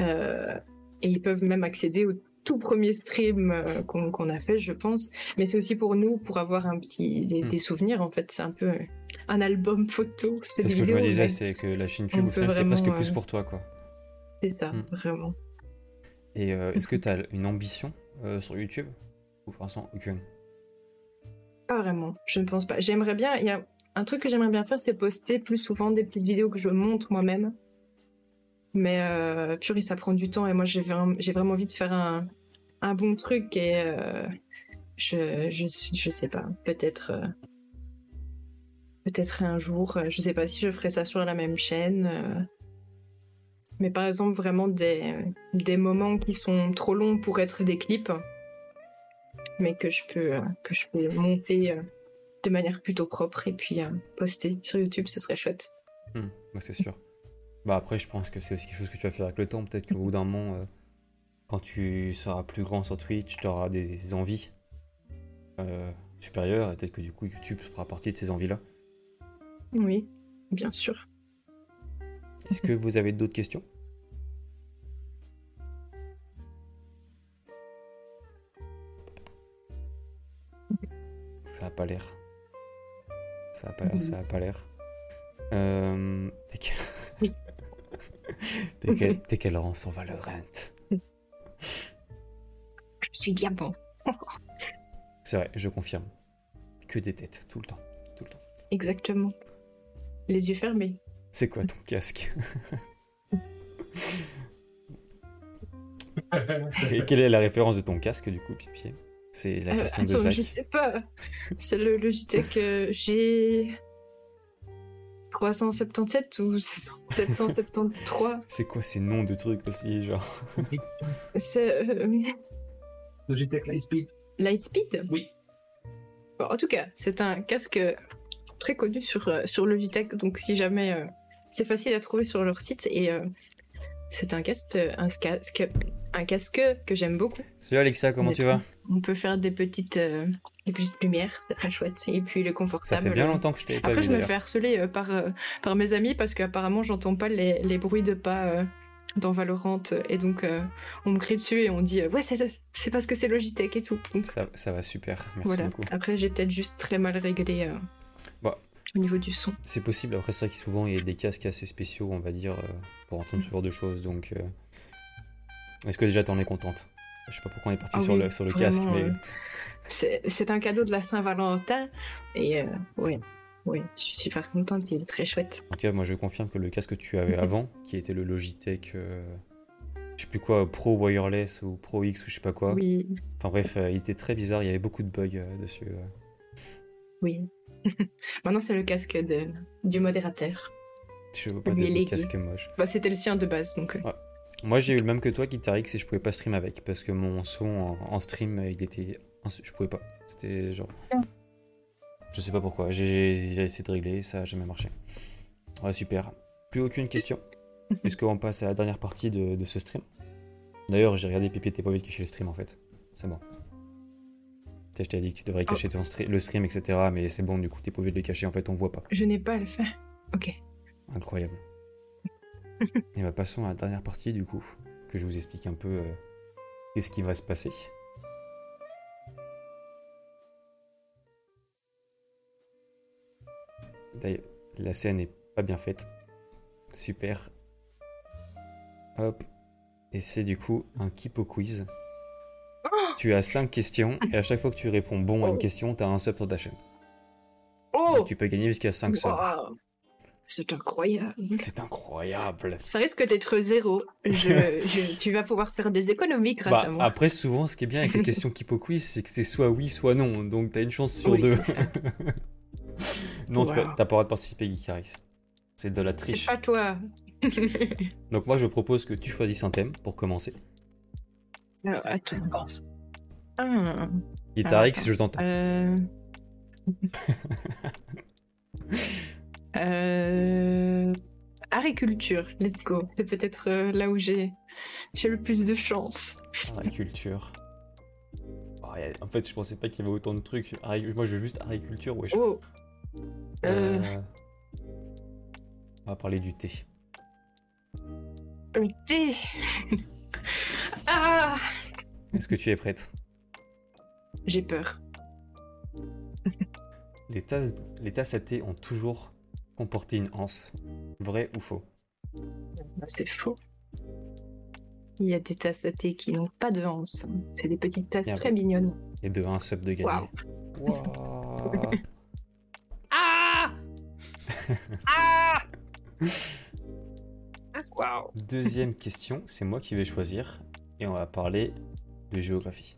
Et ils peuvent même accéder au tout premier stream qu'on a fait, je pense. Mais c'est aussi pour nous, pour avoir un petit des, Hmm. des souvenirs. En fait, c'est un peu un album photo. C'est ce que je me disais, c'est que la chaîne au final, c'est presque plus euh, pour toi, quoi. c'est ça, Hmm. vraiment. Et euh, est-ce que tu as une ambition euh, sur YouTube? Ou pour l'instant, aucune? Pas vraiment, je ne pense pas. J'aimerais bien, il y a un truc que j'aimerais bien faire, c'est poster plus souvent des petites vidéos que je monte moi-même. Mais euh, purée, ça prend du temps et moi j'ai vraiment, envie de faire un, un bon truc et je, je, je sais pas, peut-être peut-être un jour, euh, je sais pas si je ferai ça sur la même chaîne. euh, mais par exemple, vraiment des, des moments qui sont trop longs pour être des clips, mais que je peux, euh, que je peux monter de manière plutôt propre et puis poster sur YouTube, ce serait chouette. Hmm, bah, c'est sûr. Bah après, je pense que c'est aussi quelque chose que tu vas faire avec le temps. Peut-être qu'au bout d'un moment, quand tu seras plus grand sur Twitch, tu auras des envies supérieures. Peut-être que du coup, YouTube fera partie de ces envies-là. Oui, bien sûr. Est-ce que vous avez d'autres questions? Ça a pas l'air. Ça a pas l'air, ça a pas l'air. Euh, T'es quel... Oui. T'es quel... T'es quel rang sur Valorant Je suis diamant. C'est vrai, je confirme. Que des têtes, tout le temps. Tout le temps. Exactement. Les yeux fermés. C'est quoi ton casque Et quelle est la référence de ton casque du coup, Pipi? C'est la Euh, question de Zach. je sais pas. C'est le Logitech que j'ai 377 ou 773. C'est quoi ces noms de trucs aussi, genre? C'est euh, Logitech Lightspeed. Lightspeed? Oui. Bon, en tout cas, c'est un casque très connu sur, euh, sur Logitech, donc si jamais euh, c'est facile à trouver sur leur site et euh, c'est un casque, un, casque, un casque que j'aime beaucoup. Salut Alexa, comment tu vas? On peut faire des petites, euh, des petites lumières, c'est très chouette. Et puis il est Ça confortable. fait bien longtemps que je t'avais pas Après, vu je me fais harceler par, par mes amis parce qu'apparemment, j'entends pas les, les bruits de pas dans Valorant. Et donc, euh, on me crie dessus et on dit euh, Ouais, c'est c'est parce que c'est Logitech et tout. Donc, Ça, ça va super, merci voilà. beaucoup. Après, j'ai peut-être juste très mal réglé. euh. Au niveau du son. C'est possible, après que souvent il y a des casques assez spéciaux, on va dire, euh, pour entendre ce genre de choses, donc... euh, Est-ce que déjà t'en es contente? Je sais pas pourquoi on est parti Ah sur, oui, le, sur le vraiment, casque, mais... euh, C'est un cadeau de la Saint-Valentin. Et euh, oui, oui, je suis super contente, il est très chouette. En tout cas, moi je confirme que le casque que tu avais Mhm. avant, qui était le Logitech, euh, je sais plus quoi, Pro Wireless ou Pro X ou je sais pas quoi. Oui, Enfin bref, euh, il était très bizarre, il y avait beaucoup de bugs euh, dessus. euh. oui. Maintenant, c'est le casque de, du modérateur. Je veux pas de, légué. casque moche. Bah, C'était le sien de base, donc. euh, Moi j'ai eu le même que toi, Guitarix, et je pouvais pas stream avec parce que mon son en, en stream, euh, il était. Je pouvais pas. C'était genre. Je sais pas pourquoi. J'ai essayé de régler, ça a jamais marché. Ouais, super. Plus aucune question. Est-ce qu'on passe à la dernière partie de, de ce stream? D'ailleurs, j'ai regardé Pipi, t'es pas obligé de cacher le stream en fait. C'est bon. Je t'ai dit que tu devrais Oh. cacher ton le stream, etc. Mais c'est bon, du coup, t'es pas obligé de le cacher, en fait, on voit pas. Je n'ai pas à le faire. Ok. Incroyable. Et bah passons à la dernière partie du coup, que je vous explique un peu euh, qu'est-ce qui va se passer. D'ailleurs, la scène est pas bien faite. Super. Hop. Et c'est du coup un Kipo quiz. Tu as 5 questions et à chaque fois que tu réponds bon à une Oh. question, tu as un sub sur ta chaîne. Oh Donc tu peux gagner jusqu'à 5 subs. C'est incroyable. C'est incroyable. Ça risque d'être zéro. Je, je- tu vas pouvoir faire des économies grâce Bah, à moi. après, souvent, ce qui est bien avec les questions Kipo Quiz, c'est que c'est soit oui, soit non. Donc, t'as une chance sur Oui, deux. c'est non, tu Wow. t'as pas le droit de participer, Geekaris. C'est de la C'est triche. pas toi. Donc, moi, je propose que tu choisisses un thème pour commencer. Alors, attends. Ah, Guitarix, attends. je t'entends. euh... euh... Agriculture, let's go. C'est peut-être euh, là où j'ai j'ai le plus de chance. Agriculture. Oh, En fait, je pensais pas qu'il y avait autant de trucs. Moi, je veux juste agriculture, wesh. Oh. Euh, Euh, On va parler du thé. le thé. ah, Est-ce que tu es prête? J'ai peur. les tasses, les tasses à thé ont toujours comporté une anse. Vrai ou faux? Bah, C'est faux. Il y a des tasses à thé qui n'ont pas de hanse. C'est des petites tasses très mignonnes. Et de 1 sub de gagner. Waouh. Ah Ah Waouh Deuxième question, c'est moi qui vais choisir et on va parler de géographie.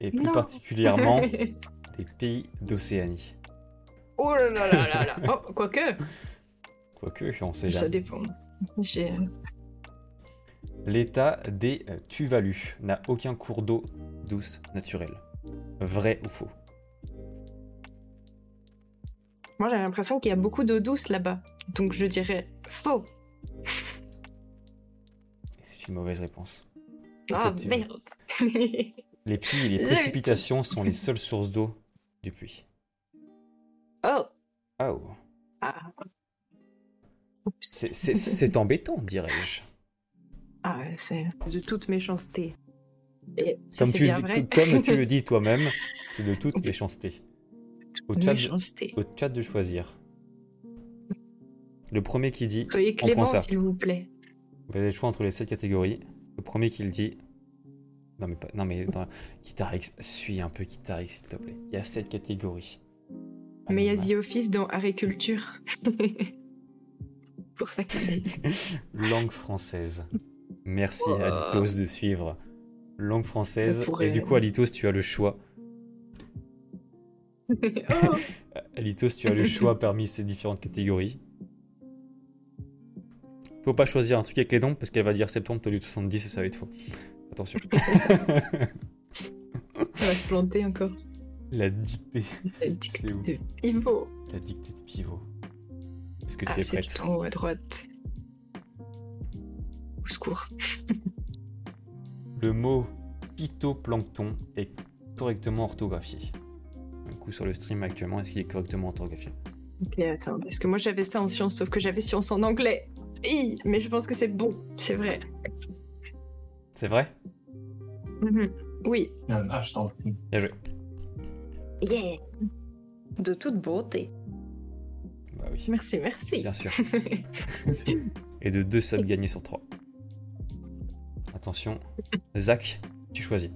Et plus Non. particulièrement des pays d'Océanie. Oh là là là là là Oh, quoique, Quoique, on sait ça jamais. dépend. J'ai... euh, L'état des Tuvalu n'a aucun cours d'eau douce naturelle. Vrai ou faux? Moi, j'ai l'impression qu'il y a beaucoup d'eau douce là-bas. Donc, je dirais faux. C'est une mauvaise réponse. Ah, merde Les pluies et les précipitations sont les seules sources d'eau du puits. Oh Oh, Ah. c'est- embêtant, dirais-je. Ah, c'est de toute méchanceté. Et ça, Comme tu, le bien dis, vrai. comme tu le dis toi-même, c'est de toute méchanceté. Au chat, de, méchanceté. au chat de choisir. Le premier qui dit, Soyez clément, s'il vous plaît. Vous avez le choix entre les 7 catégories. Le premier qui le dit. Non mais pas. Non mais dans Guitarix, suis un peu Guitarix s'il te plaît. Il y a 7 catégories. Mais il y a. The Office dans Agriculture. Pour ça. Langue française. Merci Oh. Alitos de suivre. Langue française. Pourrait- Et du coup Alitos tu as le choix. oh Alitos tu as le choix parmi ces différentes catégories. Faut pas choisir un truc avec les dents parce qu'elle va dire 70 au lieu de 70 et ça va être faux. Attention. Ça va se planter encore. La dictée. La dictée C'est de pivot. La dictée de pivot. Est-ce que tu Ah, es c'est prête en haut à droite. Au secours. Le mot phytoplancton est correctement orthographié. Un coup sur le stream actuellement, est-ce qu'il est correctement orthographié? Ok, attends, parce que moi j'avais ça en sciences, sauf que j'avais sciences en anglais. Hi, mais je pense que c'est bon, c'est vrai. C'est vrai? Mhm. Oui. Ah, je t'en prie. Bien joué. Yeah. de toute beauté. Bah oui. Merci, merci. Bien sûr. et de deux subs gagnés sur trois. Attention. Zach, tu choisis.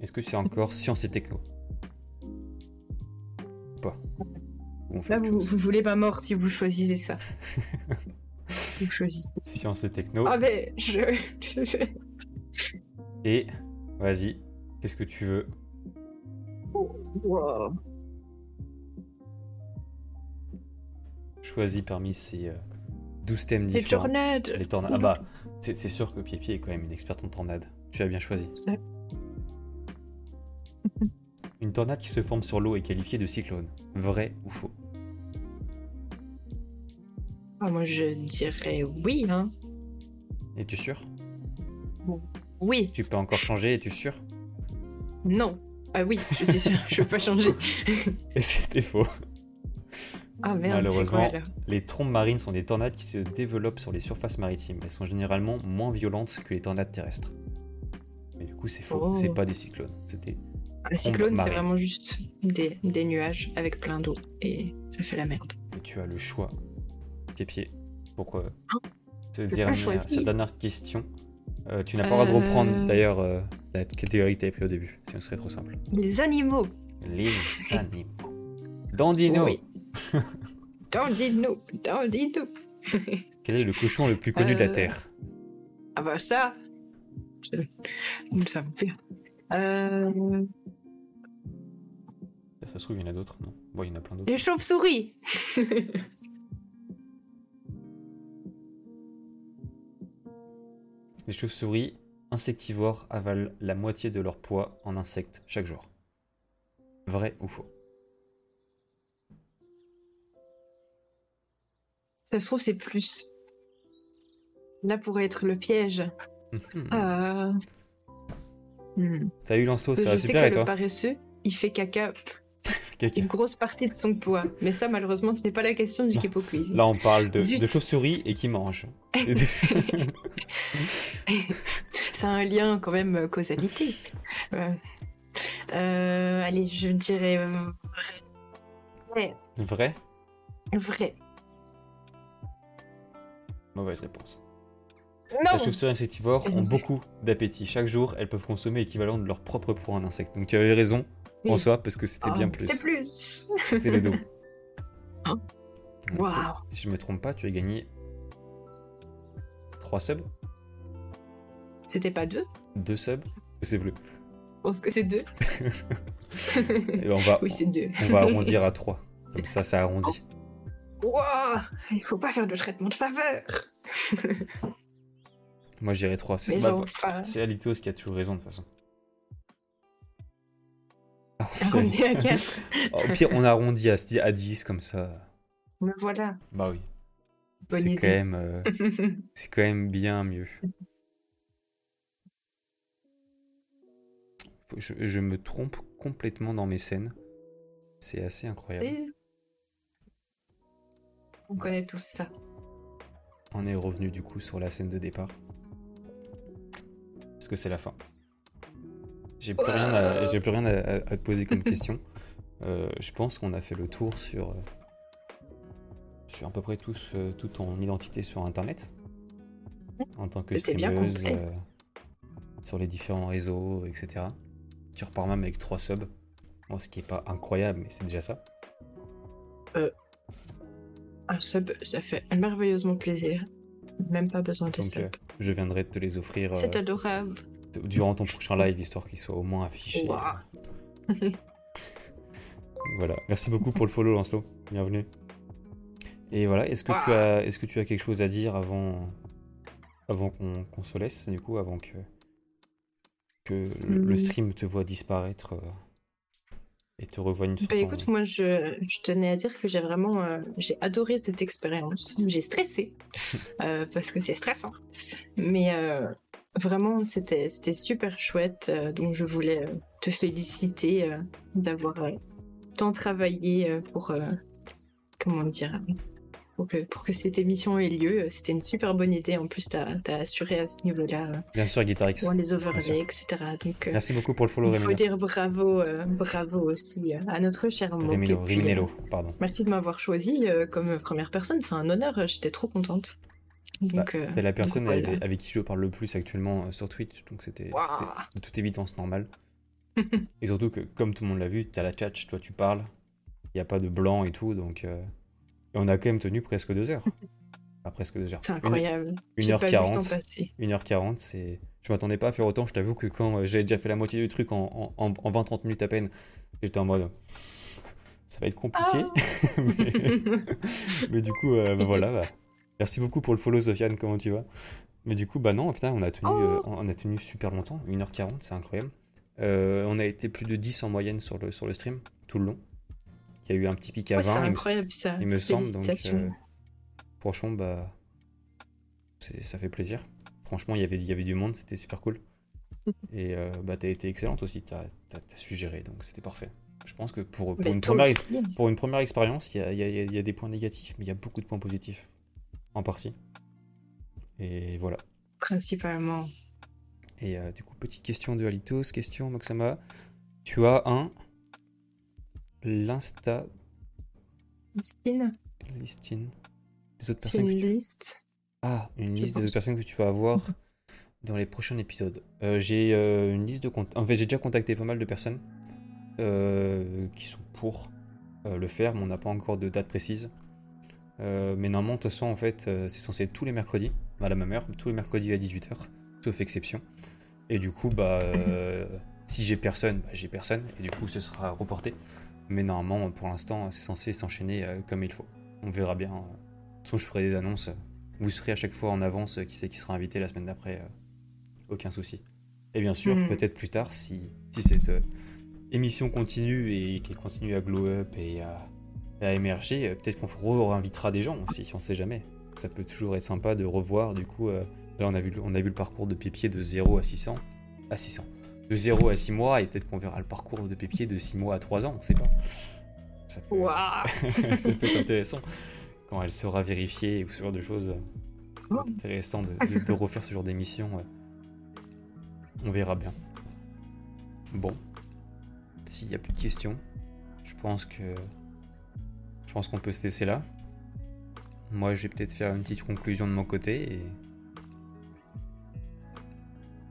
Est-ce que c'est encore science et techno? Ou pas? Ou on fait Là, vous, voulez ma mort si vous choisissez ça. vous choisissez. Science et techno. Ah, mais je. je- Et vas-y, qu'est-ce que tu veux? Wow. Choisis parmi ces euh, 12 thèmes Les différents. tornades. Les tornades. Ah bah, c'est c'est sûr que Pipi est quand même une experte en tornade. Tu as bien choisi. Une tornade qui se forme sur l'eau est qualifiée de cyclone. Vrai ou faux? Ah, moi, je dirais oui, hein. Es-tu sûr? Oui, Tu peux encore changer, es-tu sûr? Non. Ah oui, je suis sûre, je peux pas changer. Et c'était faux. Ah merde, c'est Malheureusement, quoi, les trombes marines sont des tornades qui se développent sur les surfaces maritimes. Elles sont généralement moins violentes que les tornades terrestres. Mais du coup, c'est faux. Oh. C'est pas des cyclones. C'était Un cyclone, c'est vraiment juste des, des nuages avec plein d'eau. Et ça fait la merde. Tu as le choix. Tes pieds. Pourquoi? Cette, pas dernière, choisi. cette dernière question. Euh, tu n'as pas le droit de reprendre Euh. d'ailleurs euh, la catégorie que tu avais pris au début, sinon ce serait trop simple. Les animaux. Les animaux. Dandino, Oui. Dandino, Dandino. quel est le cochon le plus connu de la. Terre? Ah bah ça. Ça me fait. Euh, Ça se trouve, il y en a d'autres, non? Bon, il y en a plein d'autres. les chauves-souris. Les chauves-souris insectivores avalent la moitié de leur poids en insectes chaque jour. Vrai ou faux? Ça se trouve, c'est plus. Là pourrait être le piège. Mhm. Euh... hmm. Salut Lancelot, Je ça va sais super que et le toi? paresseux, il fait caca Une grosse partie de son poids. Mais ça, malheureusement, ce n'est pas la question du. Kipo Quiz. Là, on parle de, de chauves-souris et qui mangent. C'est- C'est un lien quand même euh, causalité. Euh, allez, je dirais vrai. Vrai? Vrai. Mauvaise réponse. Non Les chauves-souris insectivores ont beaucoup d'appétit. Chaque jour, elles peuvent consommer l'équivalent de leur propre poids en insectes. Donc tu avais raison en Oui. soi parce que c'était Ah, bien plus. C'est plus. C'était le dos. Hein Donc, Waouh. Si je me trompe pas, tu as gagné 3 subs C'était pas deux? 2 subs C'est bleu. Je pense que c'est deux. Et on va, oui, c'est deux. on va arrondir à 3. Comme ça, ça arrondit. Waouh Il faut pas faire de traitement de faveur. Moi, je dirais 3. C'est Mais bah, enfin, c'est Alitos qui a toujours raison de toute façon. Arrondi à 4. Au pire, on arrondit à, à 10 comme ça. Me voilà. Bah oui. C'est quand même, euh, c'est quand même bien mieux. Je, je me trompe complètement dans mes scènes. C'est assez incroyable. Et- On connaît tous ça. On est revenu du coup sur la scène de départ. Parce que c'est la fin. J'ai plus rien à, j'ai plus rien à, à- à te poser comme question. Euh, je pense qu'on a fait le tour sur, euh, sur à peu près tous, euh, toute ton identité sur internet. En tant que bien streameuse, euh, sur les différents réseaux, etc. Tu repars même avec 3 subs. Bon, ce qui est pas incroyable, mais c'est déjà ça. Un sub, ça fait merveilleusement plaisir. Même pas besoin de Donc, sub. euh, je viendrai te les offrir C'est adorable. Durant ton prochain live, histoire qu'ils soient au moins affichés. Ouah. Voilà, merci beaucoup pour le follow Lancelot, bienvenue. Et voilà, est-ce que, tu as, est-ce que tu as quelque chose à dire avant, avant qu'on, qu'on se laisse, du coup, avant que, que le, le Hmm. stream te voit disparaître euh, et te rejoigne sur Bah ton- écoute, moi je, je tenais à dire que j'ai vraiment euh, j'ai adoré cette expérience. J'ai stressé euh, parce que c'est stressant, mais euh, vraiment c'était super chouette. euh, donc je voulais euh, te féliciter euh, d'avoir tant travaillé pour comment dire pour que, pour que cette émission ait lieu. C'était une super bonne idée. En plus, tu as, assuré à ce niveau-là. Bien sûr, Guitarix. les overlays, etc. Donc, Merci beaucoup pour le follow, Il faut dire bravo, bravo aussi à notre cher Rémino, Riminello, pardon. Merci de m'avoir choisi comme première personne. C'est un honneur. J'étais trop contente. Bah, T'es la personne avec, qui je parle le plus actuellement sur Twitch, donc c'était de toute évidence normal. et surtout que, comme tout le monde l'a vu, t'as la chat, toi tu parles, il n'y a pas de blanc et tout, donc. Euh, et on a quand même tenu presque deux heures. Enfin, presque deux heures. C'est incroyable. 1h40. 1h40, c'est. Je m'attendais pas à faire autant. Je t'avoue que quand euh, j'avais déjà fait la moitié du truc en, en, 20-30 minutes à peine, j'étais en mode. Ça va être compliqué. Ah. mais... du coup, euh, bah voilà. Bah. Merci beaucoup pour le follow, Sofiane. Comment tu vas? Mais du coup, bah non, au final, on a tenu, oh. on a tenu super longtemps. 1h40, c'est incroyable. on a été plus de 10 en moyenne sur le, sur le stream, tout le long. Il y a eu un petit pic à 20. C'est incroyable ça. Il me semble. Donc, euh, franchement, bah, ça fait plaisir. Franchement, il y avait, il y avait du monde, c'était super cool. Et euh, bah, t'as été excellente aussi, t'as as, su gérer, donc c'était parfait. Je pense que pour, pour, une, première, pour une première expérience, il y a, y, a, y a, des points négatifs, mais il y a beaucoup de points positifs, en partie. Et voilà. Principalement. Et euh, du coup, petite question de Alitos, question Moxama. Tu as un l'insta. Listine. Listine. Des autres personnes. Une liste. Ah, une liste des autres personnes que tu vas avoir dans les prochains épisodes. Euh, j'ai euh, une liste de contacts. En fait, j'ai déjà contacté pas mal de personnes qui sont pour le faire, mais on n'a pas encore de date précise. Mais normalement, de toute façon, en fait, c'est censé être tous les mercredis, à la même heure, tous les mercredis à 18h, sauf exception. Et du coup, bah, si j'ai personne, bah, j'ai personne, et du coup, ce sera reporté. Mais normalement, pour l'instant, c'est censé s'enchaîner euh, comme il faut. On verra bien. De toute façon, je ferai des annonces. Vous serez à chaque fois en avance qui sait qui sera invité la semaine d'après. Euh, aucun souci. Et bien sûr, mhm. peut-être plus tard, si, si cette euh, émission continue et qu'elle continue à glow up et à, émerger, peut-être qu'on réinvitera des gens aussi, on sait jamais. Ça peut toujours être sympa de revoir, du coup, là on a vu, on a vu le parcours de Pépier de 0 à 600. À 600 de 0 à 6 mois, et peut-être qu'on verra le parcours de Pépier de 6 mois à 3 ans, on sait pas. Ça peut, ça peut être intéressant quand elle sera vérifiée ou ce genre de choses. Oh. Intéressant de, refaire ce genre d'émission. On verra bien. Bon, s'il n'y a plus de questions, je pense que je pense qu'on peut se laisser là. Moi, je vais peut-être faire une petite conclusion de mon côté et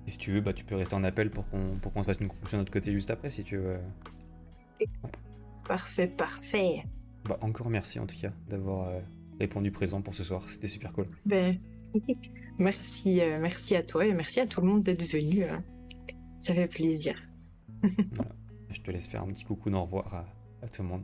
si tu veux, bah, tu peux rester en appel pour qu'on qu'on fasse une conclusion de notre côté juste après, si tu veux. Parfait, parfait. Bah, encore merci en tout cas d'avoir euh, répondu présent pour ce soir. C'était super cool. Ben, merci, euh, merci à toi et merci à tout le monde d'être venu. Hein. Ça fait plaisir. Je te laisse faire un petit coucou d'au revoir à, tout le monde.